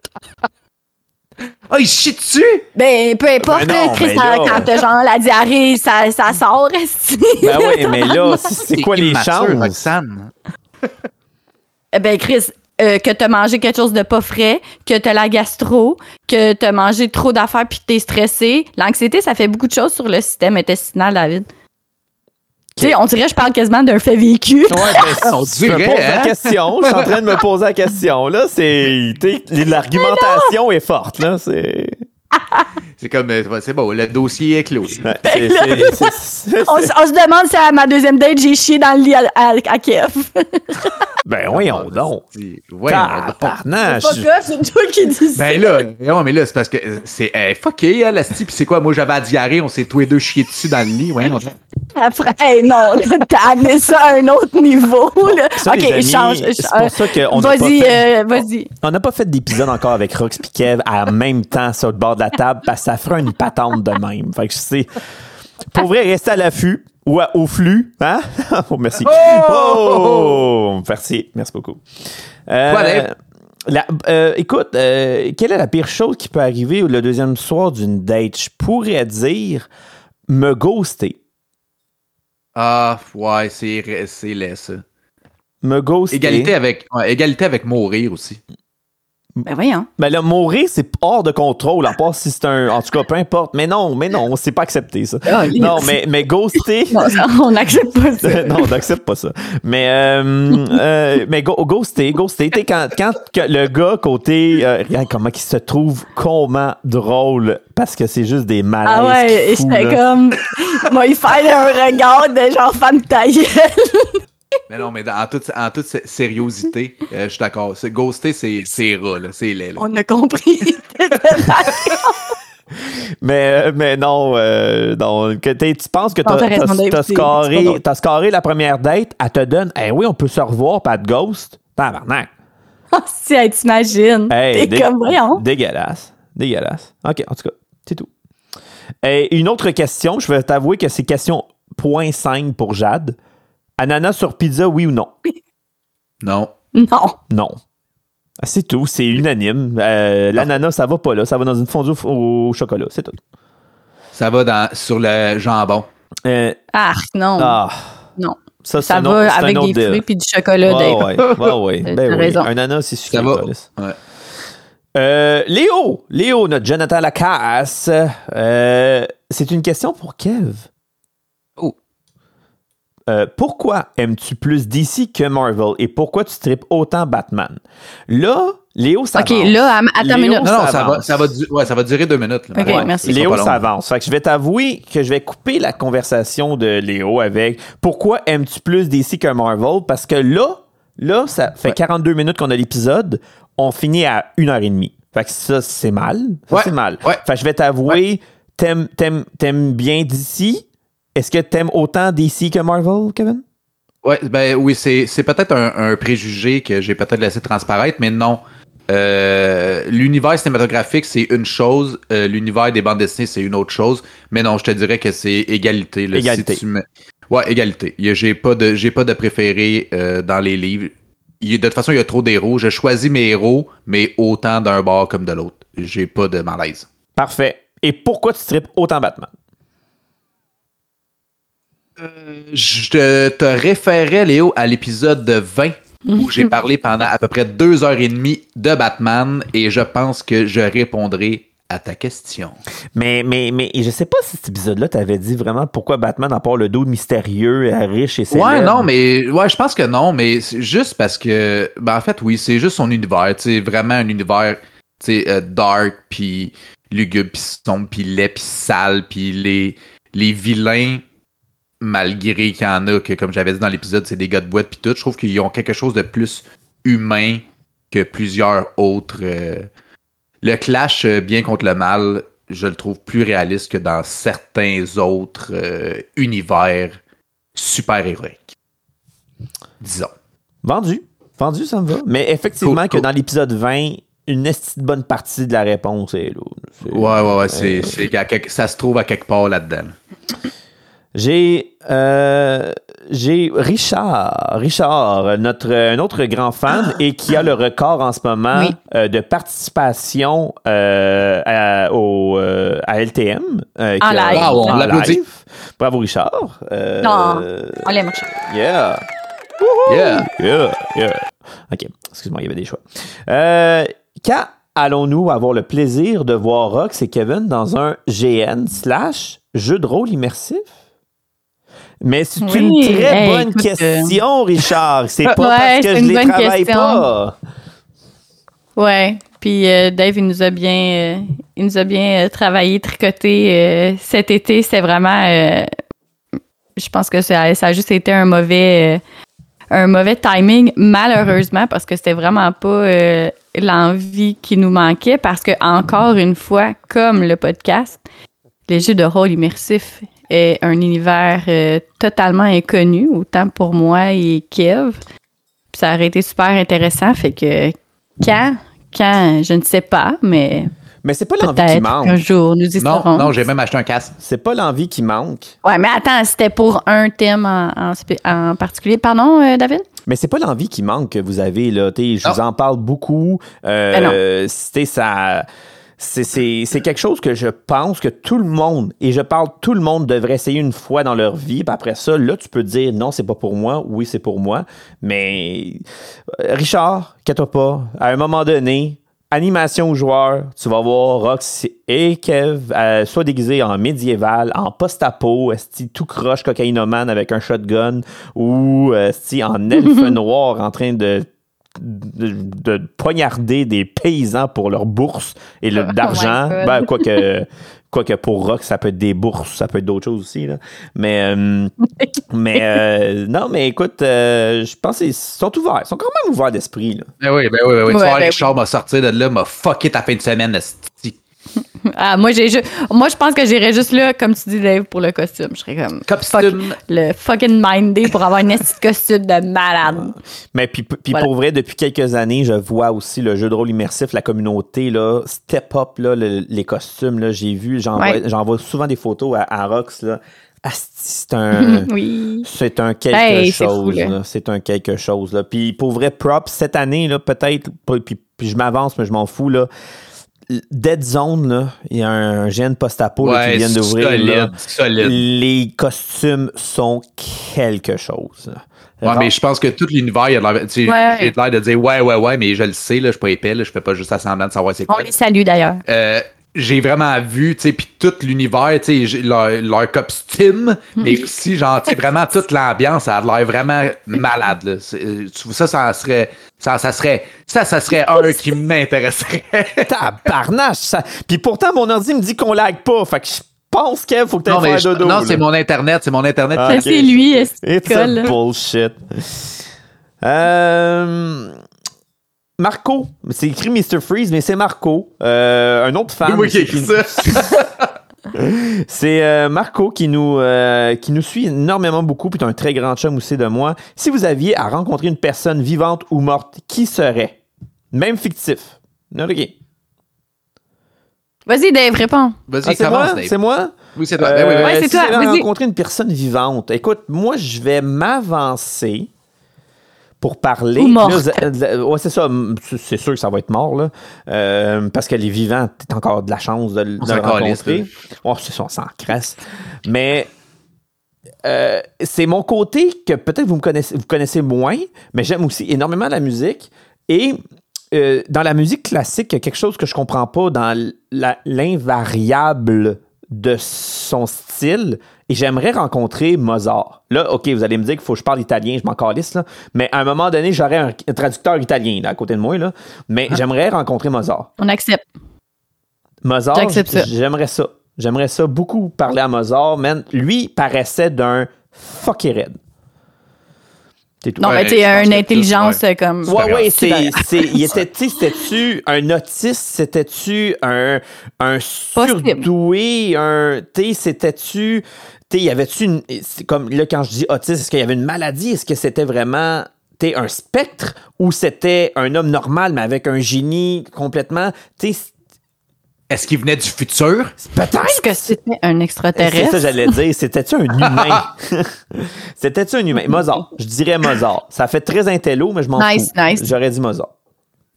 Ah, il chie dessus? Ben, peu importe, Ben non, Chris, quand, là- quand t'as genre la diarrhée, ça, ça sort. Ben oui, mais là, c'est quoi les chances? Roxane. Eh ben, Chris, euh, que t'as mangé quelque chose de pas frais, que t'as la gastro, que t'as mangé trop d'affaires puis que t'es stressé. L'anxiété, ça fait beaucoup de choses sur le système intestinal, David. Tu sais, on dirait que je parle quasiment d'un fait vécu. Ouais, ben, On je me dirait, pose la question. Je suis en train de me poser la question. Là, c'est. L'argumentation est forte, là. C'est. C'est comme, euh, c'est bon, le dossier est clos. ouais, c'est- c'est- c'est- c'est- On, se demande si à ma deuxième date, j'ai chié dans le lit à, à, à Kiev. Ben, voyons donc. Ouais, Tabarnache. C'est pas c'est toi qui dis ça. Ben là, non, mais là, c'est parce que euh, c'est euh, fucké, elle, la Puis c'est quoi, moi j'avais la diarrhée, on s'est tous les deux chiés dessus dans le lit, ouais. on- Après, hey, non, t'as amené ça à un autre niveau. Là. Ça, ok, amis, change. C'est pour ça qu'on Vas-y, euh, vas-y. On n'a pas fait d'épisode encore avec Rox et Kev en même temps sur le bord de la table parce que ça ferait une patente de même. Fait que c'est. Pour vrai, rester à l'affût ou à- au flux. Hein? oh, merci. Oh! Merci. Merci beaucoup. Euh, la- euh, écoute, euh, quelle est la pire chose qui peut arriver le deuxième soir d'une date? Je pourrais dire me ghoster. Ah, ouais, c'est c'est laid, ça. Me ghoster. Égalité avec, ouais, égalité avec mourir aussi. Ben voyons. Ben là, mourir, c'est hors de contrôle, à part si c'est un. En tout cas, peu importe. Mais non, mais non, c'est pas accepté, ça. Ah, Non, mais, mais ghoster. Non, on n'accepte pas ça. non, on n'accepte pas ça. Mais, euh, euh, mais go- ghoster, ghoster. Tu sais, quand, quand le gars côté. euh, regarde comment il se trouve comment drôle parce que c'est juste des malaises. Ah ouais, j'étais comme, moi, il fait un regard de genre fan de ta gueule. Mais non, mais dans- en toute, en toute sé- sériosité, euh, je suis d'accord. Ghoster, c'est là. C'est laid, là. On a compris. Mais, euh, mais non, euh, non que tu penses que t'as pas scoré, la première date, elle te donne, eh oui, on peut se revoir, pas de ghost. Tabarnak. si, hey, t'imagines. Hey, T'es comme, voyons. Dégueulasse. Dégueulasse. OK, en tout cas, c'est tout. Et une autre question, je vais t'avouer que c'est question point 5 pour Jade. Ananas sur pizza, oui ou non? Non. Non. Non. Ah, C'est tout, c'est unanime. Euh, L'ananas, ça va pas là, ça va dans une fondue au, au chocolat, c'est tout. Ça va dans, sur le jambon. Euh, Ah, non. ah, Non. ça, c'est Ça autre- va avec des fruits puis du chocolat, Ouais, Dave. ouais, ouais, Ben oui. raison. Un ananas, c'est sucré. Ça va. câlisse. Ouais. Euh, Léo, Léo, notre Jonathan Lacasse. Euh, c'est une question pour Kev. Euh, pourquoi aimes-tu plus DC que Marvel et pourquoi tu tripes autant Batman? Là, Léo, ça OK, là, attends une Léo, minute. Non, non, Ça va, avance. ça, va du- ouais, ça va durer deux minutes. là. Ok, Ouais. merci. Léo s'avance. Fait que je vais t'avouer que je vais couper la conversation de Léo avec pourquoi aimes-tu plus DC que Marvel? Parce que là, là, ça fait Ouais. 42 minutes qu'on a l'épisode. On finit à une heure et demie. Fait que ça, c'est mal. Ça, Ouais. c'est mal. Ouais. Fait que je vais t'avouer, t'aimes, t'aimes, t'aimes bien DC? Est-ce que t'aimes autant DC que Marvel, Kevin? Ouais, ben oui, c'est, c'est peut-être un, un préjugé que j'ai peut-être laissé transparaître, mais non. Euh, l'univers cinématographique, c'est une chose. euh, l'univers des bandes dessinées, c'est une autre chose. Mais non, je te dirais que c'est égalité. là. Égalité. Si tu me- Ouais, égalité. J'ai pas de, j'ai pas de préféré euh, dans les livres. Il de toute façon, il y a trop d'héros. Je choisis mes héros, mais autant d'un bord comme de l'autre. J'ai pas de malaise. Parfait. Et pourquoi tu tripes autant Batman? Je te, te référais, Léo, à l'épisode de 20 où j'ai parlé pendant à peu près deux heures et demie de Batman et je pense que je répondrai à ta question. Mais, mais, mais je sais pas si cet épisode-là t'avait dit vraiment pourquoi Batman, à part le dos mystérieux, euh, riche et célèbre. Ouais, non, mais ouais, je pense que non, mais c'est juste parce que, ben en fait, oui, c'est juste son univers, tu sais, vraiment un univers, tu sais, euh, dark, puis lugubre, puis sombre, puis laid, puis sale, puis les, les vilains, malgré qu'il y en a que, comme j'avais dit dans l'épisode, c'est des gars de boîte, puis tout, je trouve qu'ils ont quelque chose de plus humain que plusieurs autres. euh, Le clash euh, bien contre le mal, je le trouve plus réaliste que dans certains autres euh, univers super-héroïques. Disons. Vendu. Vendu, ça me va. Mais effectivement, Cool, que dans l'épisode 20, une bonne partie de la réponse est là. Ouais, ouais, ouais, ça se trouve à quelque part là-dedans. J'ai. euh, j'ai Richard, Richard, notre un autre grand fan et qui a le record en ce moment Oui. euh, de participation euh, à, au, euh, à LTM. euh, En qui a- live. Wow, on en l'applaudit. live. Bravo Richard. Euh, Non. On l'aime, Richard. Yeah. Yeah. Yeah, yeah. OK, excuse-moi, il y avait des choix. Euh, quand allons-nous avoir le plaisir de voir Rox et Kevin dans un GN slash jeu de rôle immersif? Mais c'est Oui. une très Hey, bonne écoute, question, Richard. C'est pas Ouais, parce que je les travaille question. pas. Ouais. Puis euh, Dave, il nous a bien, euh, il nous a bien euh, travaillé, tricoté euh, cet été. C'est vraiment, euh, je pense que ça, ça a juste été un mauvais, euh, un mauvais timing, malheureusement, parce que c'était vraiment pas euh, l'envie qui nous manquait. Parce que encore une fois, comme le podcast, les jeux de rôle immersifs est un univers euh, totalement inconnu, autant pour moi et Kev. Puis ça aurait été super intéressant. Fait que quand, quand, je ne sais pas, mais Mais c'est pas l'envie qui manque. jour nous y Non, serons. non, j'ai même acheté un casque. C'est pas l'envie qui manque. Ouais, mais attends, c'était pour un thème en, en particulier. Pardon, euh, David? Mais c'est pas l'envie qui manque que vous avez, là. Je vous en parle beaucoup. Ben Euh, c'était ça. C'est, c'est, c'est quelque chose que je pense que tout le monde, et je parle tout le monde devrait essayer une fois dans leur vie. Puis après ça, là, tu peux dire non, c'est pas pour moi, oui, c'est pour moi. Mais euh, Richard, inquiète-toi pas. À un moment donné, animation aux joueurs, tu vas voir Rox et Kev, euh, soit déguisés en médiéval, en post-apo, tout croche cocaïnomane avec un shotgun, ou esti, en elfe noir en train de, de, de poignarder des paysans pour leur bourse et le- Oh d'argent. Ben, quoique, quoique pour Rox, ça peut être des bourses, ça peut être d'autres choses aussi. Là. Mais, euh, mais euh, non, mais écoute, euh, je pense qu'ils sont ouverts. Ils sont quand même ouverts d'esprit. Là. Ben oui, ben oui, ben oui. Tu Ouais, vois, ben Richard m'a sorti de là, m'a fucké ta fin de semaine. Ah, moi, j'ai moi, je pense que j'irais juste là, comme tu dis, Dave, pour le costume. Je serais comme fuck, le fucking mindé pour avoir une petite costume de malade. Mais puis, Voilà. pour vrai, depuis quelques années, je vois aussi le jeu de rôle immersif, la communauté, là, step up, là, le- les costumes, là, j'ai vu, j'envoie Ouais. j'envoie souvent des photos à, à Rox, là. C'est un... oui. C'est un quelque Hey, chose. C'est un quelque chose, là. Puis pour vrai, props, cette année, là, peut-être, puis, puis je m'avance, mais je m'en fous, là. Dead Zone, là, il y a un gène post-apo qui vient d'ouvrir. Les costumes sont quelque chose. Ouais, mais je pense que tout l'univers, il a l'air, Ouais. j'ai l'air de dire ouais, ouais, ouais, mais je le sais, là, je suis pas épais, là, je fais pas juste à semblant de savoir c'est On quoi. les salue d'ailleurs. Euh, j'ai vraiment vu, tu sais, puis tout l'univers, tu sais, leur, leur costume, mais aussi, genre, tu sais, vraiment toute l'ambiance, ça a l'air vraiment malade, là. Euh, Tu vois, ça, ça serait, ça, ça serait, ça, ça serait un qui m'intéresserait. Tabarnache! Ça... Puis pourtant, mon ordi me dit qu'on lag pas. Fait que je pense qu'il faut que tu non, mais faire je- dodo. non, c'est mon internet, c'est mon internet. Ah, Ça, ok. c'est lui, est-ce It's qu'il a colle? bullshit. Euh, Marco, c'est écrit Mr. Freeze, mais c'est Marco, euh, un autre fan. C'est moi qui écrit ça. C'est euh, Marco qui nous, euh, qui nous suit énormément beaucoup, puis un très grand chum aussi de moi. Si vous aviez à rencontrer une personne vivante ou morte, qui serait? Même fictif. Non, ok. Vas-y, Dave, réponds. Vas-y, Ah, c'est commence, moi? Dave. C'est moi? Oui, c'est toi. Ben oui, Euh, oui, oui. Ouais, c'est si toi, j'avais vas-y. rencontré une personne vivante, écoute, moi, je vais m'avancer pour parler. Ou euh, ouais, c'est ça. C'est sûr que ça va être mort, là. Euh, parce que les vivants, t'as encore de la chance de, de le rencontrer. Oh, c'est ça, on s'en cresse. Mais euh, c'est mon côté que peut-être vous me connaissez, vous connaissez moins, mais j'aime aussi énormément la musique. Et euh, dans la musique classique, il y a quelque chose que je comprends pas dans l'invariable de son style. Et j'aimerais rencontrer Mozart. Là, OK, vous allez me dire qu'il faut que je parle italien, je m'en calisse, là. Mais à un moment donné, j'aurais un, traducteur italien là, à côté de moi. Là. Mais j'aimerais rencontrer Mozart. On accepte. Mozart, j'aimerais ça. J'aimerais ça beaucoup parler à Mozart, man. Lui paraissait d'un fucké raide. Tout. Non, Ouais, mais pense une intelligence comme. Ouais, ouais, C'est c'est, c'est, il était, tu sais, c'était-tu un autiste, c'était-tu un, un surdoué, un, sais, c'était-tu, tu sais, y avait-tu une, comme, là, quand je dis autiste, est-ce qu'il y avait une maladie? Est-ce que c'était vraiment, sais, un spectre? Ou c'était un homme normal, mais avec un génie complètement, sais, Est-ce qu'il venait du futur? Peut-être. Est-ce que c'était un C'est extraterrestre? ça, j'allais dire. C'était-tu un humain? C'était-tu un humain? Mozart. Je dirais Mozart. Ça fait très intello, mais je m'en Nice, fous. nice. J'aurais dit Mozart.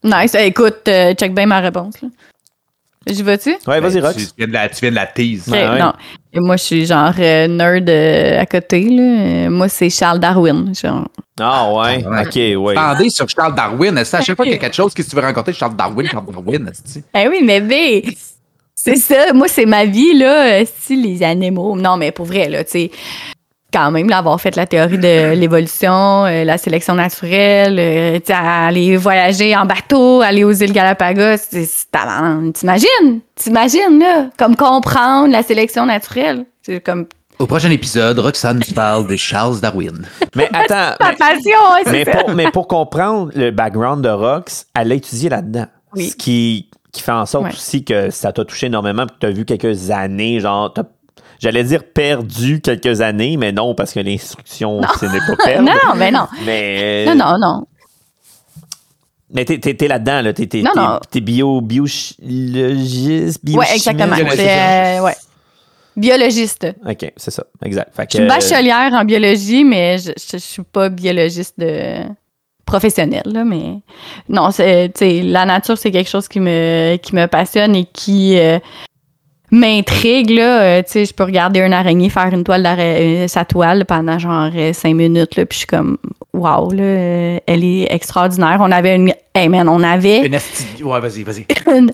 Nice. Eh, Écoute, euh, check bien ma réponse. là. J'y vas-tu? Ouais, vas-y, Ben, Rox. Tu viens de la, tu viens de la tease. Ok, Ouais, ouais. Non. Et moi, je suis genre euh, nerd euh, à côté. Là. Euh, Moi, c'est Charles Darwin. Genre. Ah, ouais. Ouais. OK, ouais. Attendez sur Charles Darwin. À chaque fois qu'il y a quelque chose, que tu veux rencontrer Charles Darwin, Charles Darwin, Eh oui, mais B, c'est ça. Moi, c'est ma vie, là. Si les animaux. Non, mais pour vrai, là, tu sais. Quand même, là, avoir fait la théorie de l'évolution, euh, la sélection naturelle, euh, tu aller voyager en bateau, aller aux îles Galapagos, c'est-. T'imagines? T'imagines, là? Comme comprendre la sélection naturelle? C'est comme Au prochain épisode, Roxane nous parle de Charles Darwin. Mais attends. ma mais- passion, hein, mais, pour, mais pour comprendre le background de Rox, elle a étudié là-dedans. Oui. Ce qui, qui fait en sorte Ouais. aussi que ça t'a touché énormément, puis que tu as vu quelques années, genre, t'as- j'allais dire perdu quelques années, mais non, parce que l'instruction, ce n'est pas perdre. Non, non, mais non. Mais, Non, non, non. Mais t'es, t'es- t'es là-dedans, là. T'es, t'es, Non, non. t'es bio, biologiste, bio Ouais, exactement. Euh, ouais. Biologiste. OK, c'est ça, exact. Fait Je suis que- bachelière en biologie, mais je, je, je suis pas biologiste de professionnel, là, mais non, c'est, la nature, c'est quelque chose qui me, qui me passionne et qui euh, m'intrigue, là. Euh, tu sais, je peux regarder une araignée faire une toile euh, sa toile pendant genre euh, cinq minutes, là, puis je suis comme, wow, là, elle est extraordinaire. On avait une, hey man, on avait Une esti- Ouais, vas-y, vas-y. une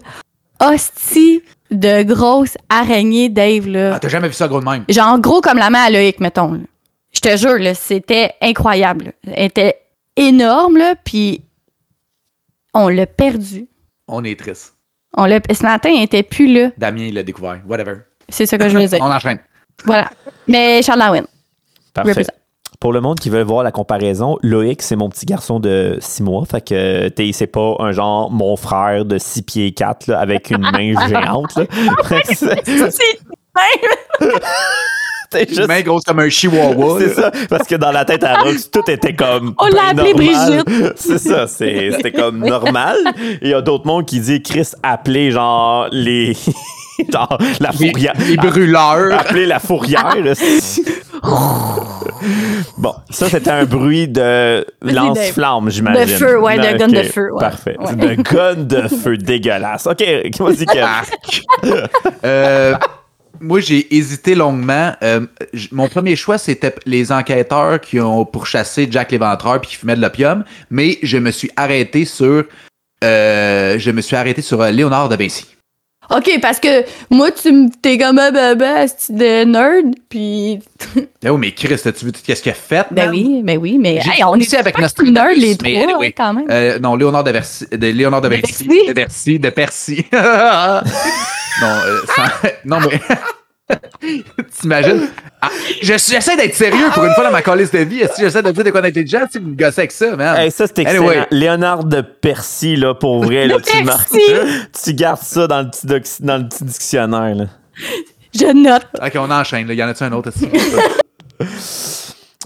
hostie de grosse araignée, Dave, là. Ah, t'as jamais vu ça gros de même? Genre gros comme la main à Loïc, mettons. Je te jure, là, c'était incroyable. là. Elle était énorme, là, puis on l'a perdu. On est triste. On l'a, ce matin, elle était plus là. Damien, il l'a découvert. Whatever. C'est ça que je veux dire. On enchaîne. voilà. Mais Charles Darwin. Parfait. represent. Pour le monde qui veut voir la comparaison, Loïc, c'est mon petit garçon de 6 mois. Fait que t'es- c'est pas un genre mon frère de 6 pieds 4 là, avec une main géante. là. C'est- juste- main grosse comme un chihuahua. C'est ça, parce que dans la tête à Rox, tout était comme. On l'a appelé normal. Brigitte. C'est ça, c'est- c'était comme normal. Et il y a d'autres mondes qui disent Chris appelez genre les. genre la fourrière. les brûleurs. Appelez la fourrière. bon, ça c'était un bruit de lance-flamme, j'imagine. De feu, ouais, de Ok, gun de feu, ouais. Parfait. Ouais. De gun de feu dégueulasse. OK, vas-y, Kev. Euh, moi, j'ai hésité longuement. Euh, mon premier choix, c'était les enquêteurs qui ont pourchassé Jack l'Éventreur puis qui fumaient de l'opium. Mais je me suis arrêté sur. euh, je me suis arrêté sur euh, Léonard de Vinci. OK, parce que moi, tu t'es comme un bébé de nerd, puis... Oui, mais Chris, as-tu vu tout ce qu'il a fait? Ben man? oui, ben oui, mais J'ai hey, on est ici avec Nostradamus, nerd, les mais trois, anyway. quand même. Euh, non, Léonard de, Versi, de Léonard de. Bercy? De Bercy, de Percy. non, euh, sans- non, mais. T'imagines? Ah, j'essaie d'être sérieux pour une fois dans ma calice de vie. Que j'essaie de dire de quoi intelligent? Tu me gosses avec ça, man. Hey, ça, c'est excellent. Anyway. Léonard de Percy, là, pour vrai. Là, De tu, mar- Percy. tu gardes ça dans le petit, doc- dans le petit dictionnaire. Là. Je note. Ok, on enchaîne. Là. Y en a-tu un autre? aussi?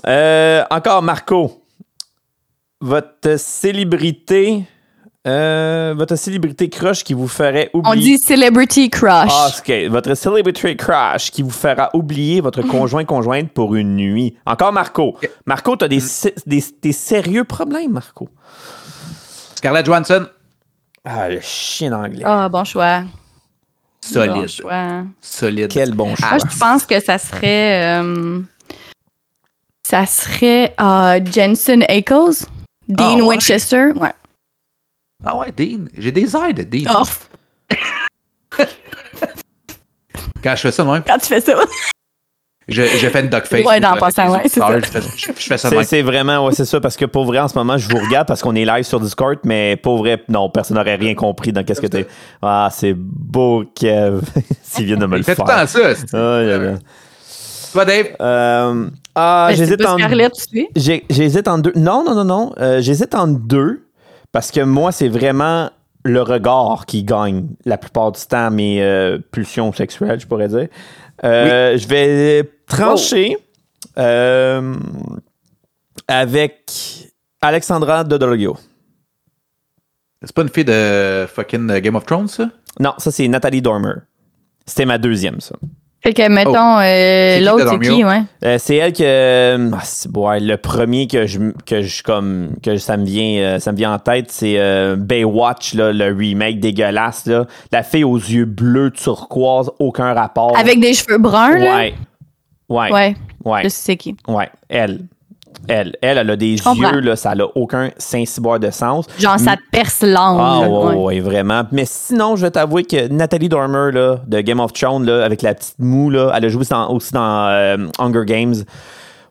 Euh, encore, Marco. Votre célébrité. Euh, votre célébrité crush qui vous ferait oublier. On dit celebrity crush. Ah, ok. Votre celebrity crush qui vous fera oublier votre conjoint conjointe pour une nuit. Encore Marco. Marco, t'as des, des, des sérieux problèmes, Marco? Scarlett Johansson? Ah, le chien anglais. Ah, bon choix. Bon Solide. choix. Solide. Quel bon choix. Moi, je pense que ça serait. euh, ça serait euh, Jensen Ackles, Dean Ah, ouais. Winchester. Ouais. Ah ouais, Dean. J'ai des airs de Dean. Oh, Quand je fais ça, moi, quand tu fais ça. je, je fais une duck face. Ouais, dans le passant, ouais, c'est ça. Je fais, je, je fais ça C'est, vraiment, ouais, c'est ça, parce que pour vrai, en ce moment, je vous regarde parce qu'on est live sur Discord, mais pour vrai, non, personne n'aurait rien compris dans qu'est-ce que t'es. Ah, c'est beau, Kev. S'il vient de me le faire. tout le temps ça. c'est- Ah, là. Toi, Dave? Euh, ah, j'hésite en Scarlett, tu sais. j'ai- j'hésite en deux. Non, non, non, non. Euh, j'hésite en deux parce que moi, c'est vraiment le regard qui gagne la plupart du temps mes euh, pulsions sexuelles, je pourrais dire. Euh, Je vais trancher euh, avec Alexandra Dodolio. C'est pas une fille de fucking Game of Thrones, ça? Non, ça, c'est Nathalie Dormer. C'était ma deuxième, ça. Fait que, mettons, euh, qui, l'autre, c'est qui, ouais? Euh, c'est elle que ah, c'est- ouais, le premier que je que je comme que ça me vient euh, ça me vient en tête c'est euh, Baywatch là, le remake dégueulasse là, la fille aux yeux bleus turquoise aucun rapport. Avec des cheveux bruns, là? ouais. Ouais. Ouais, Ouais. je sais c'est qui. Ouais, elle. Elle, elle, elle a des yeux, là, ça n'a aucun Saint-Cyboire de sens. Genre, ça te perce l'âme. Ah, là, ouais, ouais. ouais, vraiment. Mais sinon, je vais t'avouer que Nathalie Dormer, là, de Game of Thrones, là, avec la petite moue, là, elle a joué dans- aussi dans euh, Hunger Games.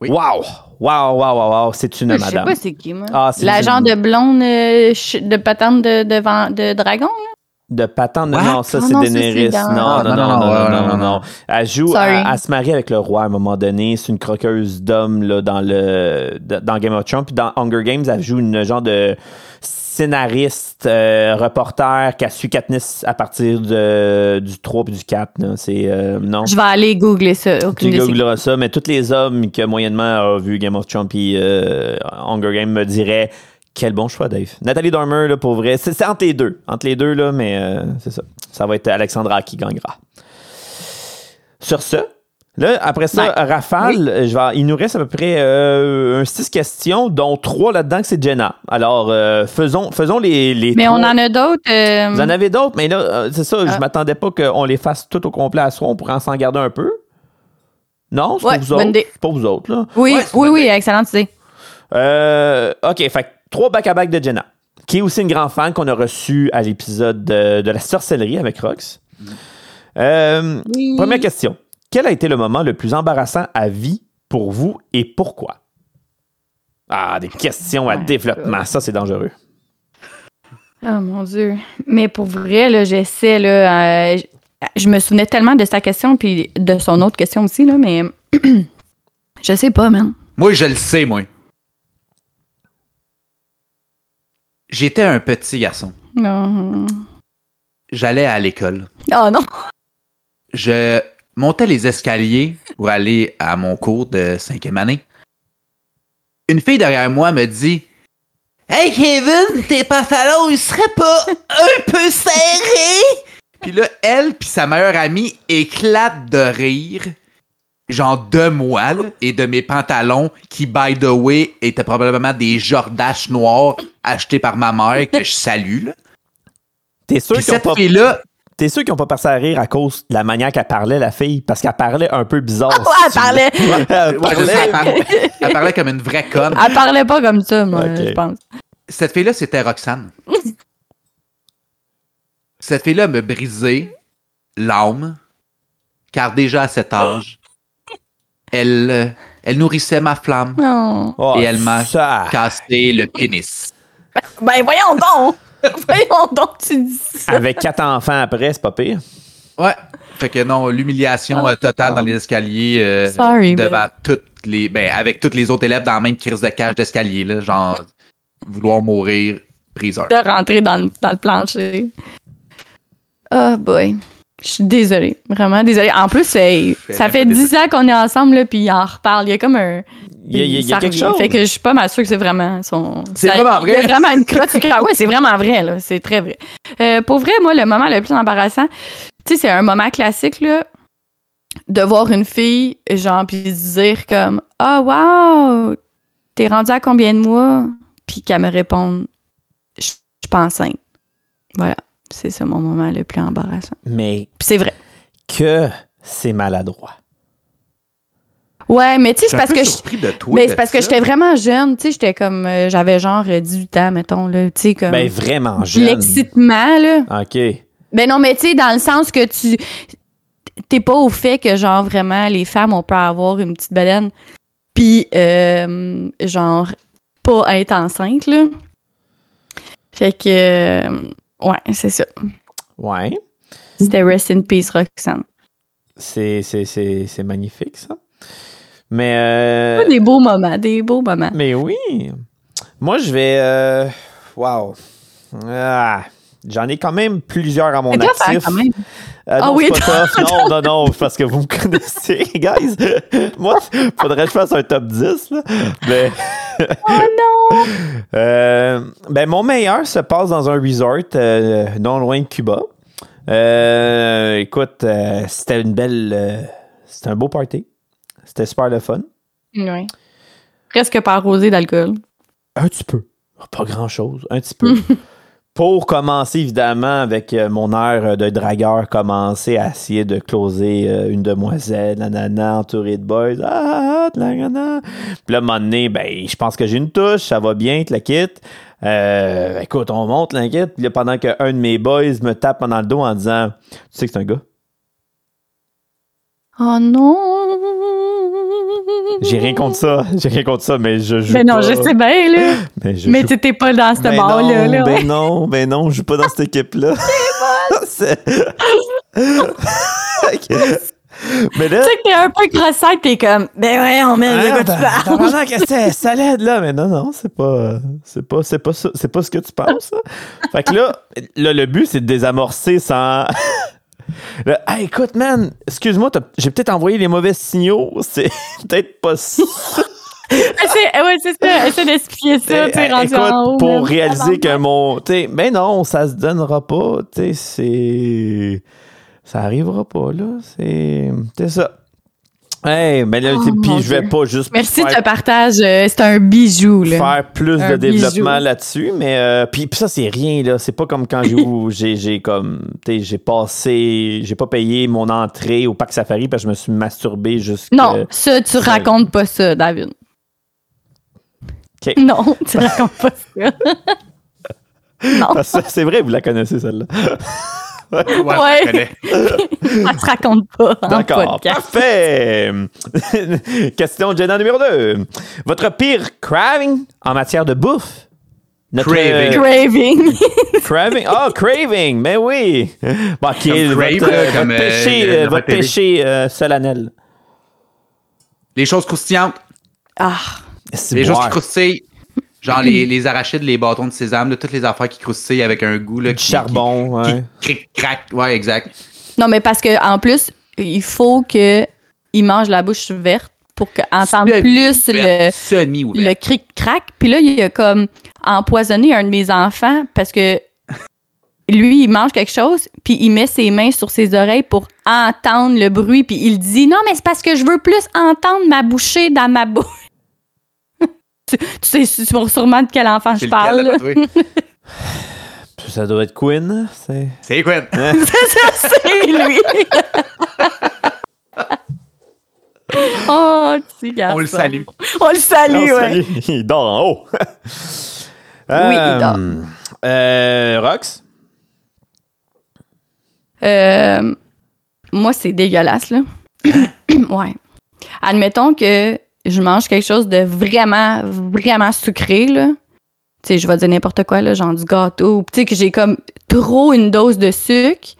Oui. Wow! Wow, wow, wow, wow, c'est une Je sais madame. pas c'est qui, moi. Ah, c'est La une- genre de blonde euh, de patente de, de, de dragon, là? De patente, non, non, ça Ah c'est Daenerys. dans- Non, non, non, non, non, non, non, non, non. Elle joue, elle se marie avec le roi à un moment donné. C'est une croqueuse d'hommes là, dans, le, dans Game of Thrones. Puis dans Hunger Games, elle joue une genre de scénariste, euh, reporter qui a su Katniss à partir de, du 3 puis du 4. là. C'est, euh, non. Je vais aller googler ça. Tu googleras ça, mais tous les hommes qui moyennement ont vu Game of Thrones puis euh, Hunger Games me diraient quel bon choix, Dave. Nathalie Dormer, là, pour vrai, c'est entre les deux. Entre les deux, là, mais euh, c'est ça. Ça va être Alexandra qui gagnera. Sur ce, là, après ça, Ouais. Rafale, je vais, il nous reste à peu près euh, un six questions, dont trois là-dedans que c'est Jenna. Alors, euh, faisons, faisons les, les Mais on en a d'autres. euh, Vous en avez d'autres, mais là, c'est ça, je Ah. m'attendais pas qu'on les fasse tout au complet à soi. On pourrait en s'en garder un peu. Non, c'est Ouais, pour vous autres. C'est pour vous autres, là. Oui, Ouais, oui, oui, excellente idée. OK, fait trois back-à-back de Jenna, qui est aussi une grande fan qu'on a reçu à l'épisode de, de la sorcellerie avec Rox. Euh, Oui. Première question. Quel a été le moment le plus embarrassant à vie pour vous et pourquoi? Ah, des questions à Ouais. développement. Ça, c'est dangereux. Oh mon Dieu. Mais pour vrai, là, j'essaie, là. euh, je- je me souvenais tellement de sa question, puis de son autre question aussi, là, mais. je sais pas, man. Moi, je le sais, moi. J'étais un petit garçon. Non. J'allais à l'école. Oh non. Je montais les escaliers pour aller à mon cours de cinquième année. Une fille derrière moi me dit Hey Kevin, tes pantalons, ils seraient pas un peu serrés? Puis là, elle puis sa meilleure amie éclatent de rire, genre de moi là, et de mes pantalons qui, by the way, étaient probablement des Jordaches noirs achetés par ma mère que je salue. là. T'es sûr Puis qu'ils pas fille-là, T'es sûr qu'ils n'ont pas passé à rire à cause de la manière qu'elle parlait, la fille? Parce qu'elle parlait un peu bizarre. Ouais, elle parlait. Elle Ouais, elle, parlait- elle parlait comme une vraie conne. Elle parlait pas comme ça, moi, je pense. Cette fille-là, c'était Roxane. Cette fille-là me brisé l'âme, car déjà à cet âge, elle, euh, elle nourrissait ma flamme Non. Oh, et elle m'a ça. cassé le pénis. Ben voyons donc! voyons donc, tu dis ça. Avec quatre enfants après, c'est pas pire. Ouais. Fait que non, l'humiliation euh, totale dans les escaliers euh, Sorry, devant toutes les. Ben, avec tous les autres élèves dans la même crise de cage d'escalier, là, genre vouloir mourir, briseur. de rentrer dans le, dans le plancher. Oh boy. Je suis désolée. Vraiment désolée. En plus, ça fait 10 ans qu'on est ensemble, là, puis il en reparle. Il y a comme un. Il y a, il y a- il y a ça quelque revient. chose. Fait que je suis pas mal sûre que c'est vraiment son. C'est vraiment Il y a vrai? vraiment une crotte. Ouais, c'est vraiment vrai, là. C'est très vrai. Euh, pour vrai, moi, le moment le plus embarrassant, tu sais, c'est un moment classique, là, de voir une fille, genre, puis se dire comme, ah, wow, t'es rendu à combien de mois? Puis qu'elle me réponde, je je suis pas enceinte. Voilà. C'est ça mon moment le plus embarrassant. Mais c'est vrai. que c'est maladroit. Ouais, mais tu sais, c'est parce que je- surpris de toi. Mais c'est parce que j'étais vraiment jeune, tu sais, j'étais comme euh, j'avais genre euh, 18 ans mettons là, tu sais comme Ben, vraiment jeune. l'excitement là. OK. Ben non, mais tu sais dans le sens que tu t'es pas au fait que genre vraiment les femmes on peut avoir une petite baleine puis euh, genre pas être enceinte là. Fait que euh, ouais, c'est ça. Ouais. C'était rest in peace Roxanne. C'est, c'est, c'est, c'est magnifique, ça. Mais, euh, Des beaux moments, des beaux moments. mais oui. Moi, je vais. Euh, wow. Ah, j'en ai quand même plusieurs à mon actif. quand même. Ah, Ah non, oui, c'est pas tough. Non, non, non, parce que vous me connaissez, guys. Moi, faudrait que je fasse un top 10, là. Mais Oh non! Euh, ben, mon meilleur se passe dans un resort euh, non loin de Cuba. Euh, écoute, c'était une belle. c'était un beau party. C'était super le fun. Oui. Presque pas arrosé d'alcool. Un petit peu. Pas grand chose. Un petit peu. Pour commencer, évidemment, avec euh, mon air de dragueur, commencer à essayer de closer euh, une demoiselle, nanana, entourée de boys. Ah, ah, nanana. Puis là, à un moment donné, ben, je pense que j'ai une touche, ça va bien, te la quitte. Euh, écoute, on monte, l'inquiète. Puis là, pendant qu'un de mes boys me tape dans le dos en disant Tu sais que c'est un gars. Oh non! J'ai rien contre ça. J'ai rien contre ça, mais je joue. Mais non, pas. je sais bien, là. Mais, je Mais joue t'étais pas dans ce non, là, ouais. ben non, ben non, je joue pas dans cette équipe-là. C'est- Ok. Mais là, Tu sais que t'es un peu crossette, t'es comme, ben ouais, on met t'as pensé que c'était salade là, mais non, non, c'est pas, c'est pas, c'est pas c'est pas ce que tu penses. ça. Fait que là, là, le but c'est de désamorcer sans. Là, Hey, écoute, man, excuse-moi, j'ai peut-être envoyé les mauvais signaux. C'est peut-être pas ça. Essaie- ouais, c'est ça. Essaie d'expliquer ça, tu sais, Eh, rendu écoute, en haut. pour réaliser que mon. t'sais, ben non, ça se donnera pas. t'sais, C'est. Ça arrivera pas, là. C'est. C'est ça. Hey, mais là, Oh, puis je vais Dieu. pas juste Merci de te partage. euh, C'est un bijou, là. faire plus Un de développement là-dessus. Mais euh, puis, puis ça, c'est rien, là. C'est pas comme quand j'ai j'ai comme. j'ai passé. J'ai pas payé mon entrée au parc safari parce que je me suis masturbé jusqu'à. Non, ça, tu racontes pas ça, David. Non, tu racontes pas ça. non, c'est vrai, vous la connaissez, celle-là. Ouais, se raconte pas D'accord, parfait. Question Jenna numéro 2. Votre pire craving en matière de bouffe? Notre, Craving. euh, Craving. craving. Oh, craving, mais oui. Bon, votre, crave, euh, comme, votre euh, péché, le- euh, votre péché euh, solennel? Les choses croustillantes. ah, C'est Les choses boire? qui croustillent. Genre les, les arachides, les bâtons de sésame, là, toutes les affaires qui croustillent avec un goût. Là, Du qui, charbon, Qui, ouais. qui cric, crac. Ouais, exact. Non, mais parce que en plus, il faut que il mange la bouche verte pour entendre plus le, le cric-crac. Puis là, il a comme empoisonné un de mes enfants parce que lui, il mange quelque chose, puis il met ses mains sur ses oreilles pour entendre le bruit, puis il dit non, mais c'est parce que je veux plus entendre ma bouchée dans ma bouche. Tu, tu sais sû- sûrement de quel enfant je parle. Ça doit être Quinn. C'est... C'est quoi? c'est lui. oh, petit garçon. On le salue. On le salue, ouais. Il dort en haut. Oui, il dort. Euh, euh, Rox? Euh, moi, c'est dégueulasse, là. ouais. Admettons que je mange quelque chose de vraiment, vraiment sucré, là. Tu sais, je vais dire n'importe quoi, là, genre du gâteau. Tu sais, que j'ai comme trop une dose de sucre.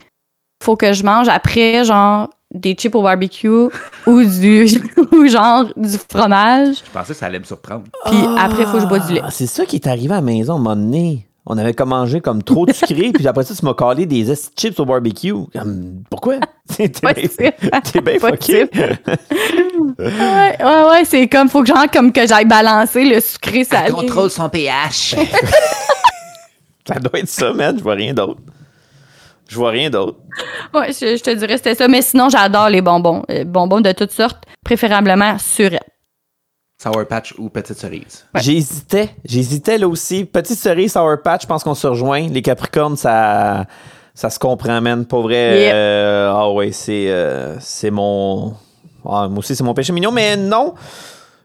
Faut que je mange après, genre, des chips au barbecue ou du ou genre du fromage. Je pensais que ça allait me surprendre. Puis après, il faut que je bois du lait. Ah, c'est ça qui est arrivé à la maison à un moment donné. On avait comme mangé comme trop de sucré, puis après ça, tu m'as collé des chips au barbecue. Comme, pourquoi? T'es bien fucké. Ouais, ouais, ouais, c'est comme, faut que genre, comme que j'aille balancer le sucré salé. son pH. Ça doit être ça, man. Je vois rien d'autre. Je vois rien d'autre. Ouais, je, je te dirais c'était ça. Mais sinon, j'adore les bonbons. Euh, bonbons de toutes sortes, préférablement surettes. Sour Patch ou Petite Cerise. Ouais. J'hésitais. J'hésitais là aussi. Petite cerise, Sour Patch, je pense qu'on se rejoint. Les Capricornes, ça, ça se comprend, man. Pour vrai. Yep. euh, ah ouais, c'est, euh, c'est mon. Ah, moi aussi, c'est mon péché mignon. Mais non,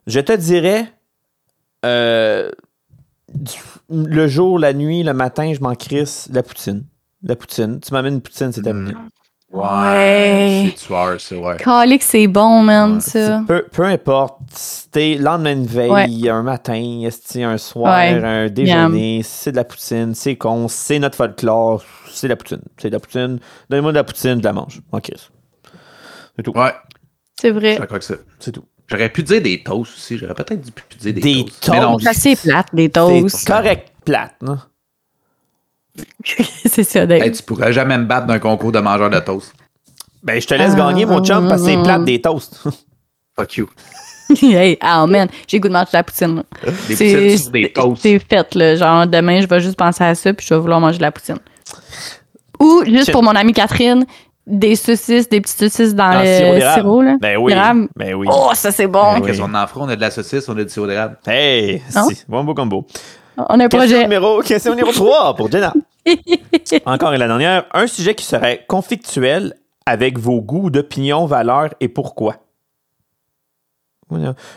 je te dirais. euh, le jour, la nuit, le matin, je m'en crisse la poutine. La poutine. Tu m'amènes une poutine, c'est terminé. Ouais. C'est tueur, ça, ouais. Calique, c'est bon, man, Ouais, ça. Peu, peu importe, c'était lendemain de veille, un matin, un soir, Ouais. un déjeuner, c'est de la poutine, c'est con, c'est notre folklore, c'est de la poutine. C'est de la poutine. Donnez-moi de la poutine, je la mange. Ok. C'est tout. Ouais, C'est je vrai. suis d'accord avec ça. C'est tout. J'aurais pu dire des toasts aussi. J'aurais peut-être dû pu dire des, Des toasts. Mais non, c'est plate, des C'est toasts. correct plate, non? c'est ça, Dave. hey, tu pourrais jamais me battre d'un concours de mangeurs de toast. Ben, je te laisse gagner, mon chum, parce que c'est plate des toasts. Fuck you. hey, oh man, j'ai le goût de manger de la poutine. Des C'est poutines sur des toasts. c'est fait, là. Genre, demain, je vais juste penser à ça, puis je vais vouloir manger de la poutine. Ou, juste pour mon amie Catherine, des saucisses, des petites saucisses dans le sirop d'érable. sirop, là. Ben oui. Ben oui. Oh, ça, c'est bon. Ben oui. Qu'est-ce qu'on en fera? On a de la saucisse, on a du sirop d'érable. Hey, Non? si, bon beau combo. On a un Question projet. numéro, question numéro 3 pour Jenna. Encore la dernière. Un sujet qui serait conflictuel avec vos goûts, d'opinion, valeurs et pourquoi?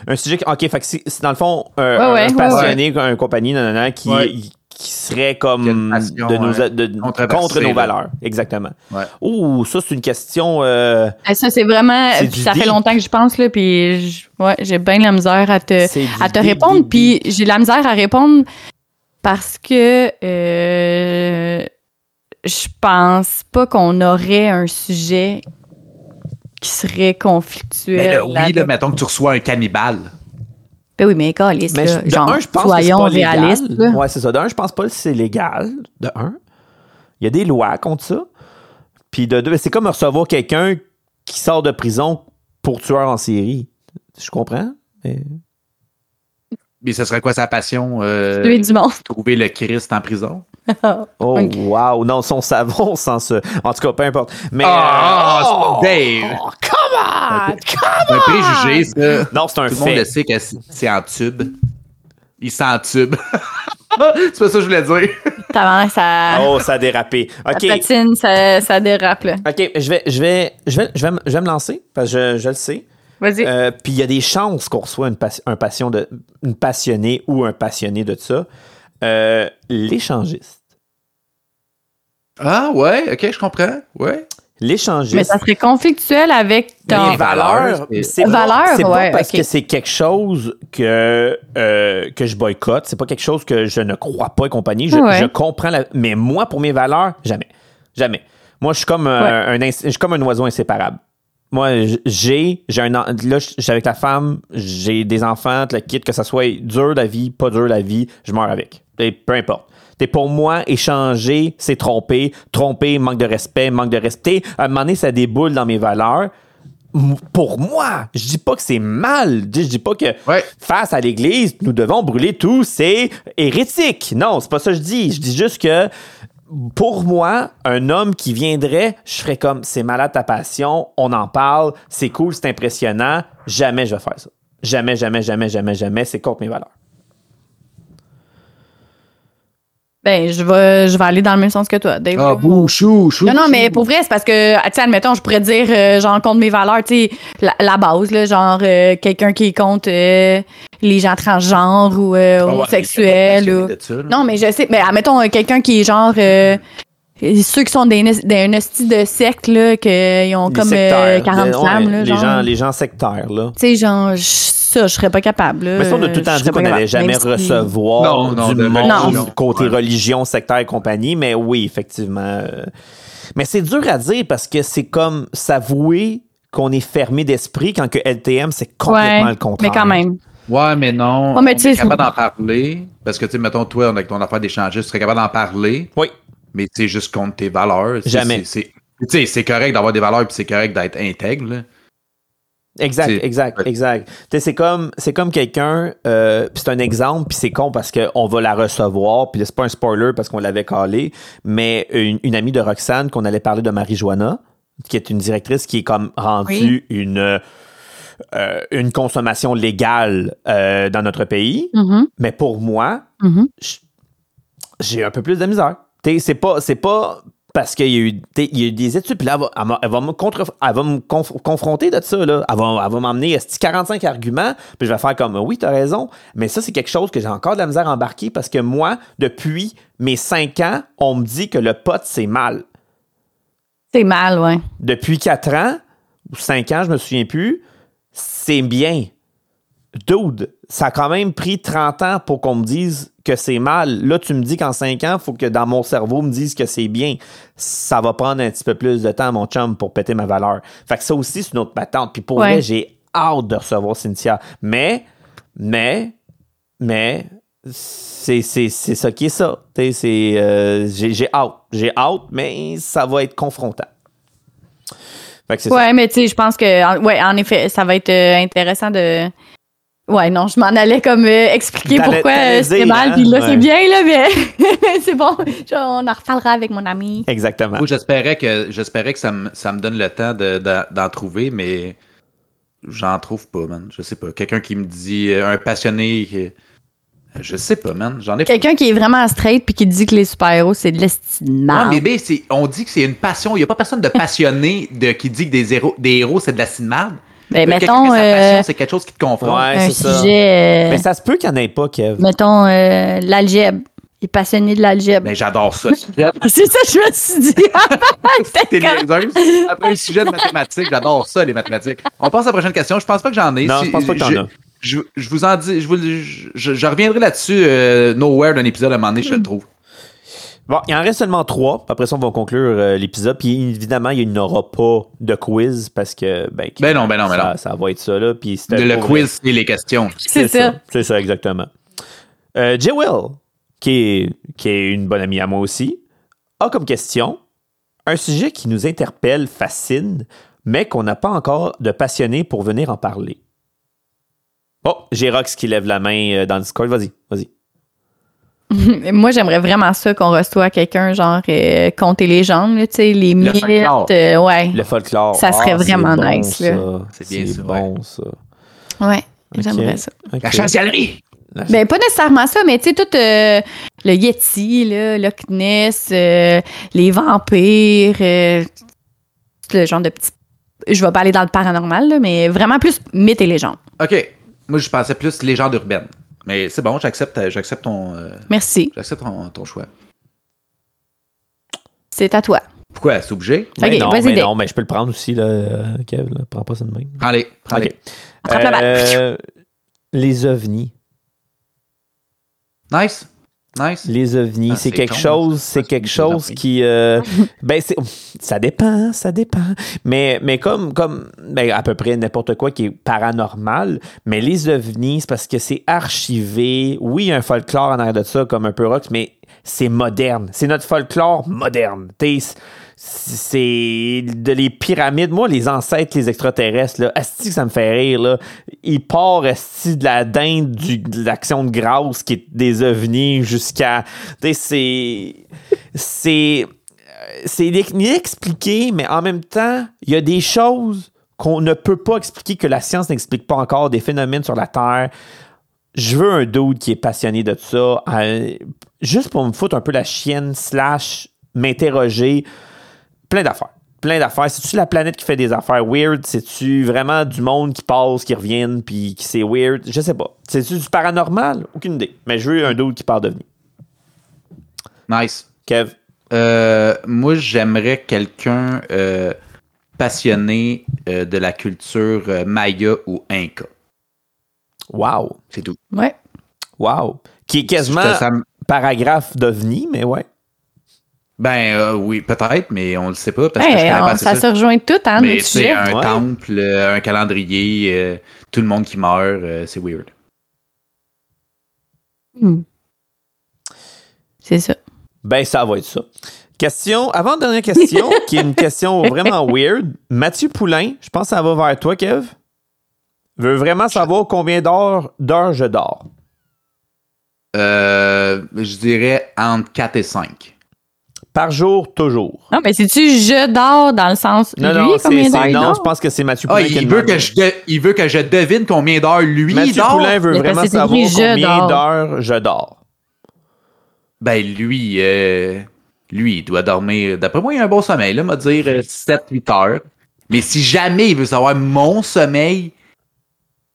Un sujet qui. Ok, fait que c'est dans le fond un, Ouais, un ouais, ouais, passionné, un compagnie, nanana, qui, Ouais. qui serait comme une passion, de nos, ouais, de- controversée, contre nos là. valeurs. Exactement. Ouais. Ouh, ça, c'est une question. euh, Ah, Ça, c'est vraiment. Ça fait longtemps que je pense, là, puis j'ai bien de la misère à te, à te répondre. Puis j'ai de la misère à répondre parce que euh, je pense pas qu'on aurait un sujet qui serait conflictuel. Mais là, oui, là, mettons que tu reçois un cannibale. Ben oui, mais caliste, Mais je- genre, un, je pense que c'est soyons réalistes. Ouais, c'est ça. De un, je pense pas que c'est légal. De un. Il y a des lois contre ça. Puis de deux, c'est comme recevoir quelqu'un qui sort de prison pour tueur en série. Je comprends. mais- Mais ce serait quoi sa passion? euh, Tuer du monde. trouver le Christ en prison? Oh, wow. Non, son savon sans ce. En tout cas, peu importe. Mais. Ah, euh, Dave! oh, come on! C'est un préjugé, ça. Non, c'est un Tout le monde le sait que c'est en tube. Il sent en tube. c'est pas ça que je voulais dire. T'as ça. Oh, ça a dérapé. La OK. platine, ça, ça dérape, là. OK, je vais, je vais, je vais, je vais, me- je vais me lancer parce que je, je le sais. Vas-y. Euh, Puis il y a des chances qu'on reçoive une, pas- un passion de, une passionnée ou un passionné de ça. Euh, L'échangiste. Ah ouais, ok, je comprends. Ouais. L'échangiste. mais ça serait conflictuel avec ton. Les valeurs, c'est- pas, pas ouais, parce que c'est quelque chose que, euh, que je boycotte, c'est pas quelque chose que je ne crois pas et compagnie. Je, Ouais. je comprends, la- mais moi, pour mes valeurs, jamais. Jamais. Moi, je suis comme, euh, un, je suis comme un oiseau inséparable. Moi, j'ai, j'ai un, là, je suis avec la femme, j'ai des enfants, le quitte que ça soit dur la vie, pas dur la vie, je meurs avec. Et peu importe. T'es pour moi, échanger, c'est tromper. Tromper, manque de respect, manque de respect. À un moment donné, ça déboule dans mes valeurs. Pour moi, je dis pas que c'est mal. Je dis- je dis pas que Ouais. face à l'Église, nous devons brûler tout, c'est hérétique. Non, c'est pas ça que je dis. Je dis juste que pour moi, un homme qui viendrait, je ferais comme c'est malade ta passion, on en parle, c'est cool, c'est impressionnant. Jamais je vais faire ça. Jamais, jamais, jamais, jamais, jamais. C'est contre mes valeurs. Ben, je vais, je vais aller dans le même sens que toi, Dave. Ah, bouchou, chou. Non, non, mais pour vrai, c'est parce que, tu sais, admettons, je pourrais dire, euh, genre, contre mes valeurs, tu sais, la, la base, là, genre, euh, quelqu'un qui contre euh, les gens transgenres ou euh, Ah ouais, homosexuels. ou... ça. Non, mais je sais, mais admettons, euh, quelqu'un qui est genre. euh, ceux qui sont des, d'un hostie de secte, là, qu'ils ont Les comme sectaires. euh, 40 Les- femmes, ouais, là, les, genre. gens, les gens sectaires, là. Tu sais, genre, je- ça, je serais pas capable. là. Mais ça, on a tout le temps Je dit qu'on n'allait jamais si- recevoir Non, non, du de monde côté Ouais. religion, sectaire et compagnie, mais oui, effectivement. euh, Mais c'est dur à dire parce que c'est comme s'avouer qu'on est fermé d'esprit quand que LTM, c'est complètement Ouais, le contraire. Mais quand même. Ouais, mais non. Ouais, mais on est capable d'en parler. Parce que, tu sais, mettons, toi, avec ton affaire d'échangiste, tu serais capable d'en parler, Oui, mais tu sais, juste contre tes valeurs. Jamais. c'est- c'est- Tu sais, c'est correct d'avoir des valeurs, puis c'est correct d'être intègre, là. Exact, exact, ouais. exact. Tu sais, c'est comme, c'est comme quelqu'un, euh, c'est un exemple, puis c'est con parce qu'on va la recevoir, puis c'est pas un spoiler parce qu'on l'avait calé, mais une, une amie de Roxane qu'on allait parler de Marie-Joanna, qui est une directrice qui est comme rendue une, euh, une consommation légale euh, dans notre pays. Mhm, Mais pour moi, mhm. j- j'ai un peu plus de misère. C'est pas, c'est pas parce qu'il y a eu, t'sais, il y a eu des études, puis là, elle va, elle me, contre, elle va me conf- confronter de ça. Là. Elle va, elle va m'emmener esti, 45 arguments, puis je vais faire comme oui, t'as raison. Mais ça, c'est quelque chose que j'ai encore de la misère à embarquer parce que moi, depuis mes 5 ans, on me dit que le pot, c'est mal. C'est mal, ouais. Depuis 4 ans, ou 5 ans, je me souviens plus, c'est bien. Dude, ça a quand même pris 30 ans pour qu'on me dise que c'est mal. Là, tu me dis qu'en 5 ans, il faut que dans mon cerveau me dise que c'est bien. Ça va prendre un petit peu plus de temps, mon chum, pour péter ma valeur. Fait que ça aussi, c'est une autre patente. Puis pour Ouais. vrai, j'ai hâte de recevoir Cynthia. Mais, mais, mais, c'est c'est- c'est ça qui est ça. T'sais, c'est, euh, j'ai j'ai hâte. J'ai hâte, mais ça va être confrontant. Fait que c'est ça. Ouais, mais tu sais, je pense que, ouais, en effet, ça va être euh, intéressant de, Ouais, non, je m'en allais comme euh, expliquer pourquoi euh, c'était dire, mal, hein? puis là, Ouais. c'est bien, là, mais c'est bon. Je- on en reparlera avec mon ami. Exactement. J'espérais que j'espérais que ça me, ça me donne le temps de- de- d'en trouver, mais j'en trouve pas, man. Je sais pas. Quelqu'un qui me dit euh, un passionné. qui- Je sais pas, man. J'en ai. Quelqu'un qui est vraiment straight puis qui dit que les super-héros, c'est de l'estime. Non, mais ben, c'est- on dit que c'est une passion. Il n'y a pas personne de passionné de, qui dit que des héros, des héros c'est de la cinémade. Ben, mettons, que sa euh, c'est quelque chose qui te confronte. Ouais, un c'est ça. sujet. euh, Mais ça se peut qu'il n'y en ait pas, Kev. Mettons, euh, l'algèbre. Il est passionné de l'algèbre. Ben, j'adore ça. C'est ça que je me suis dit. T'es niaiseuse. Après un sujet de mathématiques, j'adore ça, les mathématiques. On passe à la prochaine question. Je pense pas que j'en ai. Non, Si- je pense pas que t'en je, as. Je, je vous en dis, je, vous, je, je- je reviendrai là-dessus, euh, nowhere d'un épisode à un moment donné, je le trouve. Bon, il en reste seulement trois. Après ça, on va conclure euh, l'épisode. Puis évidemment, il n'y aura pas de quiz parce que. Ben, Ben non, ben non, ben ça, non. ça va être ça, là. Puis Le pour quiz, c'est les questions. C'est ça. C'est ça, exactement. Euh, Jay Will, qui est, qui est une bonne amie à moi aussi, a comme question un sujet qui nous interpelle, fascine, mais qu'on n'a pas encore de passionné pour venir en parler. Oh, j'ai Rox qui lève la main euh, dans le Discord. Vas-y, vas-y. Moi, j'aimerais vraiment ça qu'on reçoive quelqu'un, genre, euh, conter les légendes, là, tu sais, les mythes. folklore. euh, ouais. Le folklore. Ça serait Ah, vraiment bon, nice, là. C'est bien ça, bon, ça. Ouais, j'aimerais ça. La chancellerie! Ben, pas nécessairement ça, mais tu sais, tout euh, le Yeti, là, Loch Ness, euh, les vampires, euh, le genre de petits. Je vais pas aller dans le paranormal, là, mais vraiment plus mythes et légendes. OK. Moi, je pensais plus légende urbaine. Mais c'est bon, j'accepte j'accepte ton, euh, Merci. j'accepte ton, ton choix. C'est à toi. Pourquoi? C'est obligé? Mais Ok, non, mais non, mais je peux le prendre aussi, là, euh, Kev. Là. Prends pas ça de même. Prends-les. Prends-les. Ok. Attrape la balle. Euh, les ovnis. Nice. Nice. Les ovnis, Ah, c'est quelque con, chose, c'est quelque chose qui, euh, ben c'est, ça dépend, ça dépend. Mais, mais comme, comme, ben à peu près n'importe quoi qui est paranormal, mais les ovnis, c'est parce que c'est archivé. Oui, il y a un folklore en arrière de ça, comme un peu rock, mais c'est moderne. C'est notre folklore moderne. T'sais, c'est- de les pyramides. Moi, les ancêtres, les extraterrestres, là, asti ça me fait rire, là. Ils partent, asti, de la dinde de l'action de grâce qui est des ovnis jusqu'à. C'est. C'est. C'est inexpliqué, mais en même temps, il y a des choses qu'on ne peut pas expliquer, que la science n'explique pas encore, des phénomènes sur la Terre. Je veux un dude qui est passionné de ça, euh, juste pour me foutre un peu la chienne, slash, m'interroger. Plein d'affaires. Plein d'affaires. C'est-tu la planète qui fait des affaires weird? C'est-tu vraiment du monde qui passe, qui reviennent, puis qui c'est weird? Je sais pas. C'est-tu du paranormal? Aucune idée. Mais je veux un dude qui parle de venir. Nice. Kev? Euh, moi, j'aimerais quelqu'un euh, passionné euh, de la culture euh, maya ou inca. Wow. C'est tout. Ouais. Wow. Qui est quasiment paragraphe d'OVNI, mais ouais. Ben euh, oui, peut-être, mais on le sait pas parce que je Hey, connais on- pas assez ça, ça. se rejoint tout, hein, Mais notre c'est sujet. un Ouais. temple, euh, un calendrier, euh, tout le monde qui meurt, euh, c'est weird. Hmm. C'est ça. Ben, ça va être ça. Question, avant-dernière question, qui est une question vraiment weird. Mathieu Poulain, je pense que ça va vers toi, Kev. Veut vraiment savoir combien d'heures, d'heures je dors. Euh, je dirais entre 4 et 5. Par jour, toujours. Non, mais c'est-tu je dors dans le sens Non, lui, non, combien d'heures non, dort? je pense que c'est Mathieu Poulain Ah, qui a il veut, que je de- il veut que je devine combien d'heures lui Mathieu dort. Poulain veut Mais vraiment savoir combien d'heures je dors. Ben lui, euh, lui, il doit dormir. D'après moi, il a un bon sommeil, là, m'a dire 7-8 heures. Mais si jamais il veut savoir mon sommeil,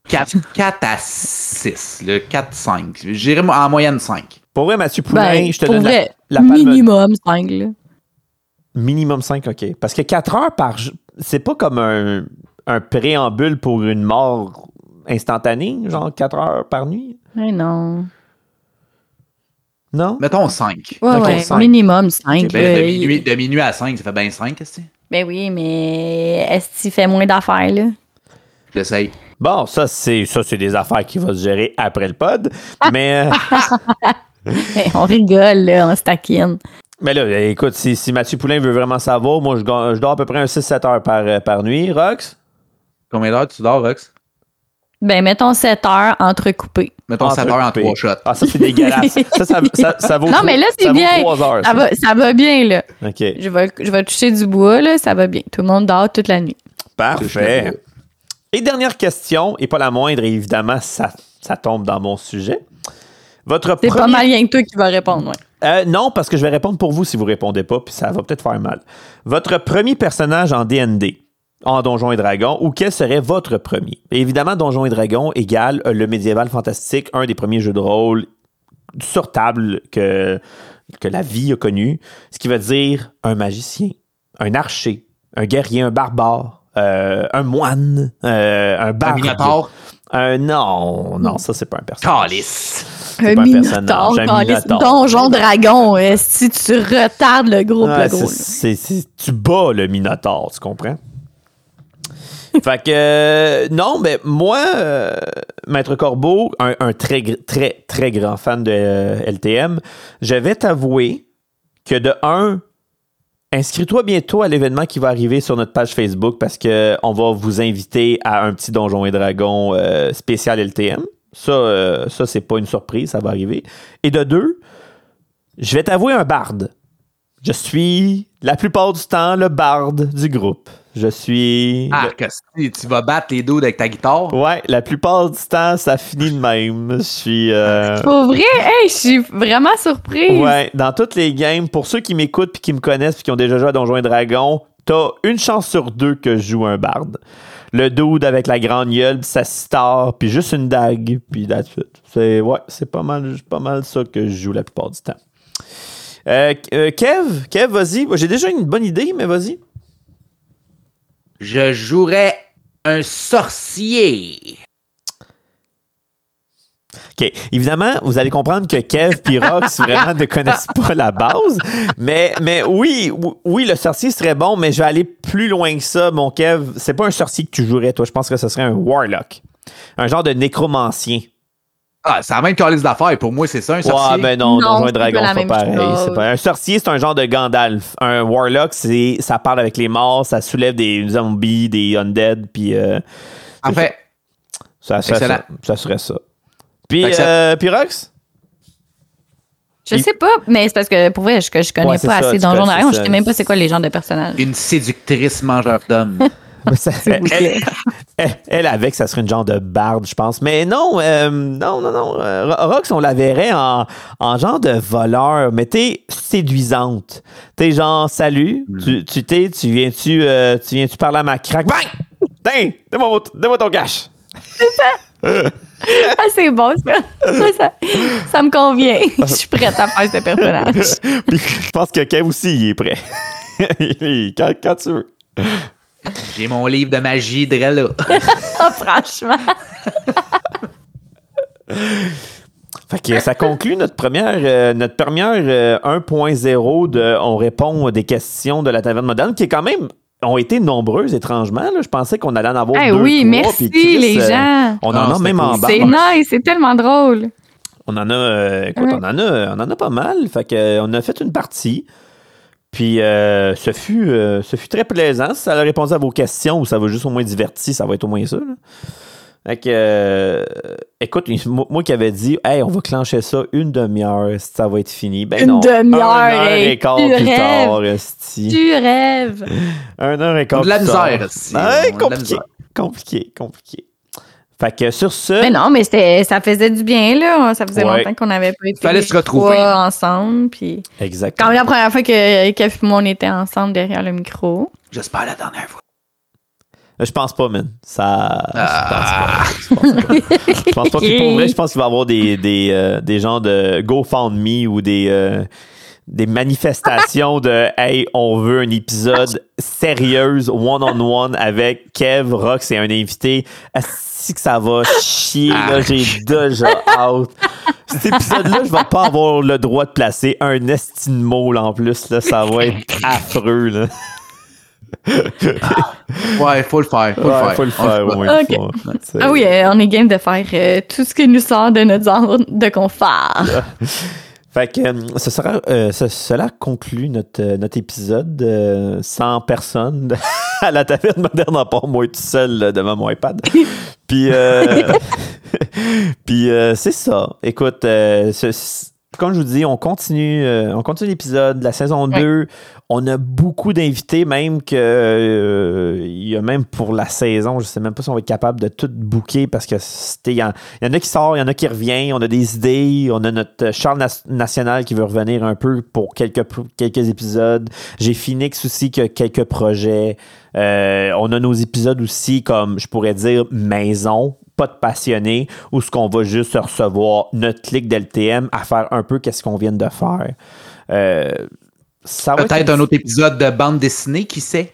4, 4 à 6, 4-5. J'irais en moyenne 5. Pour vrai, Mathieu Poulain, Ben, je te pour donne la- vrai, la, palme. minimum 5, là. Minimum 5, OK. Parce que 4 heures par jour, c'est pas comme un, un préambule pour une mort instantanée, genre 4 heures par nuit? Ouais, non. Non? Mettons 5. Ouais, minimum 5. Ben, de, minuit, de minuit à 5, ça fait bien 5, qu'est-ce que? Ben oui, mais est-ce qu'il fait moins d'affaires, là? J'essaye. Bon, ça, c'est ça, c'est des affaires qui vont se gérer après le pod. Mais, on rigole, là, on se taquine. mais là, écoute, si, si Mathieu Poulain veut vraiment savoir, moi, je, dors à peu près un 6-7 heures par, euh, par nuit. Rox? Combien d'heures tu dors, Rox? Ben, mettons 7 heures entrecoupées. Mettons 7 heures en Entrecoupé. 3 shots. Ah, ça, c'est dégueulasse. ça, ça, ça, ça vaut Non, mais là, c'est bien. heures. Ça ça. va, ça va bien, là. OK. Je vais, je vais toucher du bois, là. Ça va bien. Tout le monde dort toute la nuit. Parfait. Et dernière question, et pas la moindre, et évidemment, ça, ça tombe dans mon sujet. Votre C'est pas premier- mal rien que toi qui va répondre, ouais. Euh, non, parce que je vais répondre pour vous si vous répondez pas, puis ça va peut-être faire mal. Votre premier personnage en D&D, en Donjons et Dragons, ou quel serait votre premier? Et évidemment, Donjons et Dragons égale euh, le médiéval fantastique, un des premiers jeux de rôle sur table que, que la vie a connu, ce qui veut dire un magicien, un archer, un guerrier, un barbare, euh, un moine, euh, un Un barde. Un- non, non, ça c'est pas un personnage. Calice. Un pas un minotaure, un minotaure. Donjon dragon. si tu retardes le groupe, le gros. tu bats le Minotaur, tu comprends? fait que, euh, non, mais moi, euh, Maître Corbeau, un, un très, très, très grand fan de euh, LTM, je vais t'avouer que de un, inscris-toi bientôt à l'événement qui va arriver sur notre page Facebook parce qu'on va vous inviter à un petit Donjon et Dragon spécial LTM. Ça, euh, ça c'est pas une surprise, ça va arriver. Et de deux, je vais t'avouer un barde. Je suis la plupart du temps le barde du groupe. Je suis. Ah, que si tu vas battre les dos avec ta guitare. Ouais, la plupart du temps, ça finit de même. Je suis. euh, Pour vrai, hey, je suis vraiment surprise. Ouais, dans toutes les games, pour ceux qui m'écoutent puis qui me connaissent puis qui ont déjà joué à Donjons et Dragons, t'as une chance sur deux que je joue un barde. Le dude avec la grande gueule, sa star, puis juste une dague, puis that's. C'est ouais, c'est pas mal, pas mal ça que je joue la plupart du temps. Euh, euh, Kev, Kev, vas-y. J'ai déjà une bonne idée, mais vas-y. Je jouerais un sorcier. OK. Évidemment, vous allez comprendre que Kev et Rox vraiment ne connaissent pas la base. Mais, mais oui, ou- oui, le sorcier serait bon, mais je vais aller plus loin que ça, mon Kev. C'est pas un sorcier que tu jouerais, toi. Je pense que ce serait un warlock. Un genre de nécromancien. Ah, c'est la même calice d'affaires. Pour moi, c'est ça, un sorcier? Ouais, ben non, Non, Donjons et c'est Dragons, pareil. pas- Un sorcier, c'est un genre de Gandalf. Un warlock, c'est ça parle avec les morts, ça soulève des zombies, des undead, puis euh, En fait, ça, ça, ça, Excellent. ça serait ça. Puis, ça- euh, puis Rox? Je sais pas, mais c'est parce que pour vrai, je, que je connais Ouais, c'est pas ça, assez tu Donjon Dragon. c'est Je sais ça. même pas c'est quoi les genres de personnages. une séductrice mangeur d'hommes. Ça- elle, elle- elle, avec, ça serait une genre de barde, je pense. Mais non, euh, non, non, non. euh, Ro- Rox, on la verrait en, en genre de voleur, mais t'es séduisante. T'es genre, salut, tu, tu t'es, tu viens-tu, euh, tu viens-tu parler à ma craque? Bang! Tiens, donne-moi, donne-moi ton cash. Ah, c'est bon, ça. Ça, ça, ça me convient. Je suis prête à faire ce personnage. Puis je pense que Kev aussi, il est prêt. quand, quand tu veux. J'ai mon livre de magie, de là. Ah, franchement. Fait que ça conclut notre première, euh, notre première euh, 1.0 de On répond des questions de la taverne moderne, qui est quand même ont été nombreuses étrangement. là. Je pensais qu'on allait en avoir Eh deux, oui, trois, merci puis Chris, les euh, gens. On Ah, en a c'était même cool. en bas. C'est nice, c'est tellement drôle. On en a, euh, écoute, Ouais. on en a, on en a pas mal. Fait que, euh, on a fait une partie. Puis euh, ce, fut, euh, ce fut très plaisant. Si ça a répondu à vos questions ou ça va juste au moins diverti, ça va être au moins ça. là. Fait que, euh, écoute, moi, qui avais dit, hey, on va clencher ça une demi-heure, ça va être fini? Ben Une non, demi-heure, Un heure hey, et quart tu plus rêves. tard, esti. Tu rêves. Un heure et quart de plus tard. misère. Ouais, de la compliqué, misère. compliqué, compliqué. Fait que sur ce, Mais non, mais c'était, ça faisait du bien, là. Ça faisait Ouais. longtemps qu'on n'avait pas été Fallait se retrouver. trois ensemble. Puis exactement. quand même la première fois que Kev et moi, on était ensemble derrière le micro. J'espère la dernière fois. Je pense pas, man. Ça. Ah. Je pense pas. Je pense pas. Je pense pas. Puis pour vrai, je pense qu'il va y avoir des, des, euh, des gens de GoFundMe ou des, euh, des manifestations de Hey, on veut un épisode sérieuse, one-on-one avec Kev, Rox et un invité. Si que ça va chier, là, j'ai déjà hâte. Cet épisode-là, je vais pas avoir le droit de placer un estime mot en plus. Là, ça va être affreux. Là. Ouais, faut le faire. Faut Ouais, le faire. faut le faire. Faut- Ah oui, euh, on est game de faire euh, tout ce qui nous sort de notre zone de confort. Fait que euh, ce sera, euh, ce- cela conclut notre, euh, notre épisode euh, sans personne à la taverne moderne, à part moi tout seul là, devant mon iPad. Puis, euh, puis euh, c'est ça. Écoute, euh, ce- comme je vous dis, on continue, euh, on continue l'épisode de la saison 2. On a beaucoup d'invités, même que euh, il y a même pour la saison, je sais même pas si on va être capable de tout booker parce que c'était il y, y en a qui sortent, il y en a qui reviennent, on a des idées, on a notre Charles National qui veut revenir un peu pour quelques quelques épisodes. J'ai Phoenix aussi qui a quelques projets. Euh, on a nos épisodes aussi comme je pourrais dire maison, pas de passionnés, où ce qu'on va juste recevoir notre clic d'LTM à faire un peu qu'est-ce qu'on vient de faire. Euh, ça va être Peut-être un autre épisode de bande dessinée, qui sait?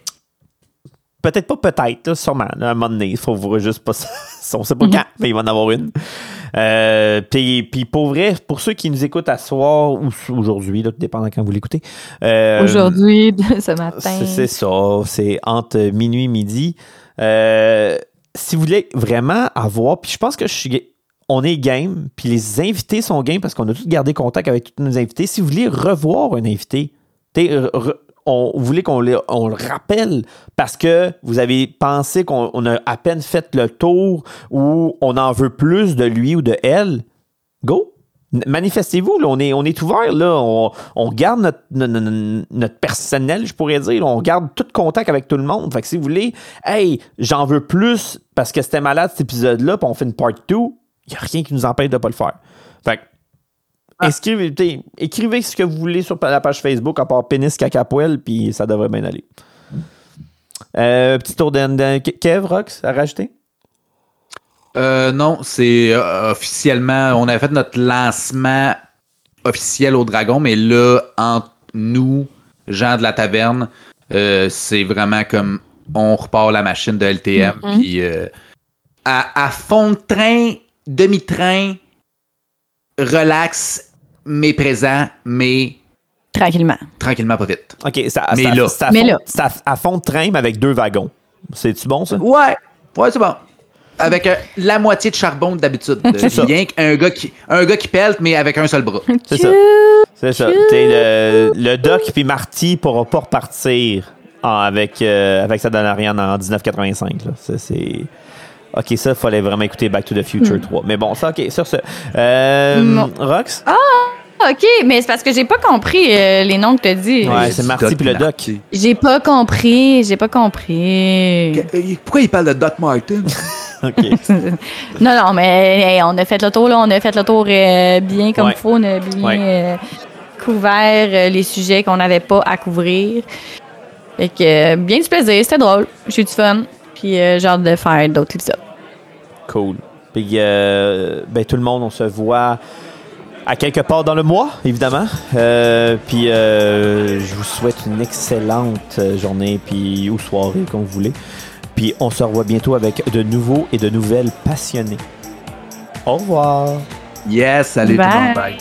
Peut-être pas peut-être, sûrement. à un moment donné, il faut voir juste pas ça. On sait pas quand, mais il va en avoir une. Euh, puis, puis pour vrai, pour ceux qui nous écoutent à soir ou aujourd'hui, là, tout dépendant quand vous l'écoutez. euh, Aujourd'hui, ce matin. c'est c'est ça, c'est entre minuit et midi. Euh, si vous voulez vraiment avoir, puis je pense que je suis, on est game, puis les invités sont game parce qu'on a tous gardé contact avec tous nos invités. Si vous voulez revoir un invité, on, vous voulez qu'on le, rappelle parce que vous avez pensé qu'on on a à peine fait le tour ou on en veut plus de lui ou de elle, go! Manifestez-vous, là, on est, on est ouvert, là. On, on garde notre, no- no- no- notre personnel, je pourrais dire. On garde tout contact avec tout le monde. Fait que si vous voulez, hey, j'en veux plus parce que c'était malade cet épisode-là, puis on fait une part 2, il n'y a rien qui nous empêche de pas le faire. Fait que, t'sais, écrivez ce que vous voulez sur la page Facebook, à part pénis caca poêle, puis ça devrait bien aller. Euh, petit tour de, de- Kev, Rox, à rajouter? Euh, non, c'est euh, officiellement, on a fait notre lancement officiel au Dragon, mais là, entre nous, gens de la taverne, euh, c'est vraiment comme on repart la machine de LTM, Mhm. puis euh, à, à fond de train, demi-train, relax, mais présent, mais Tranquillement. tranquillement pas vite. OK, ça, Mais ça- là. ça à Mais fond- là. ça à fond de train, mais avec deux wagons. C'est-tu bon, ça? Ouais, ouais, c'est bon. Avec euh, la moitié de charbon d'habitude. C'est ça. Rien qu'un gars qui, un gars qui pèle, mais avec un seul bras. C'est ça. C'est ça. Le, le Doc puis Marty pourra pas repartir avec, euh, avec sa DeLorean en 1985. là. Ça, c'est... OK, ça, il fallait vraiment écouter Back to the Future 3. Mais bon, ça, OK, sur ce. Euh, Non. Rox? OK, mais c'est parce que j'ai pas compris euh, les noms que tu as dit. Ouais, c'est Marty puis le Doc. J'ai pas compris, j'ai pas compris. Euh, Pourquoi il parle de Doc Martin? Non, non, mais hey, on a fait le tour, là, on a fait le tour euh, bien comme il Ouais. faut, on a bien Ouais. euh, couvert euh, les sujets qu'on n'avait pas à couvrir. Fait que bien du plaisir, c'était drôle, j'ai eu du fun, puis j'ai hâte de faire d'autres épisodes. Cool. Puis, ben, tout le monde, on se voit à quelque part dans le mois, évidemment. Euh, puis, euh, je vous souhaite une excellente journée, puis ou soirée, comme vous voulez. Puis, on se revoit bientôt avec de nouveaux et de nouvelles passionnés. Au revoir. Yes, salut tout le monde. Bye.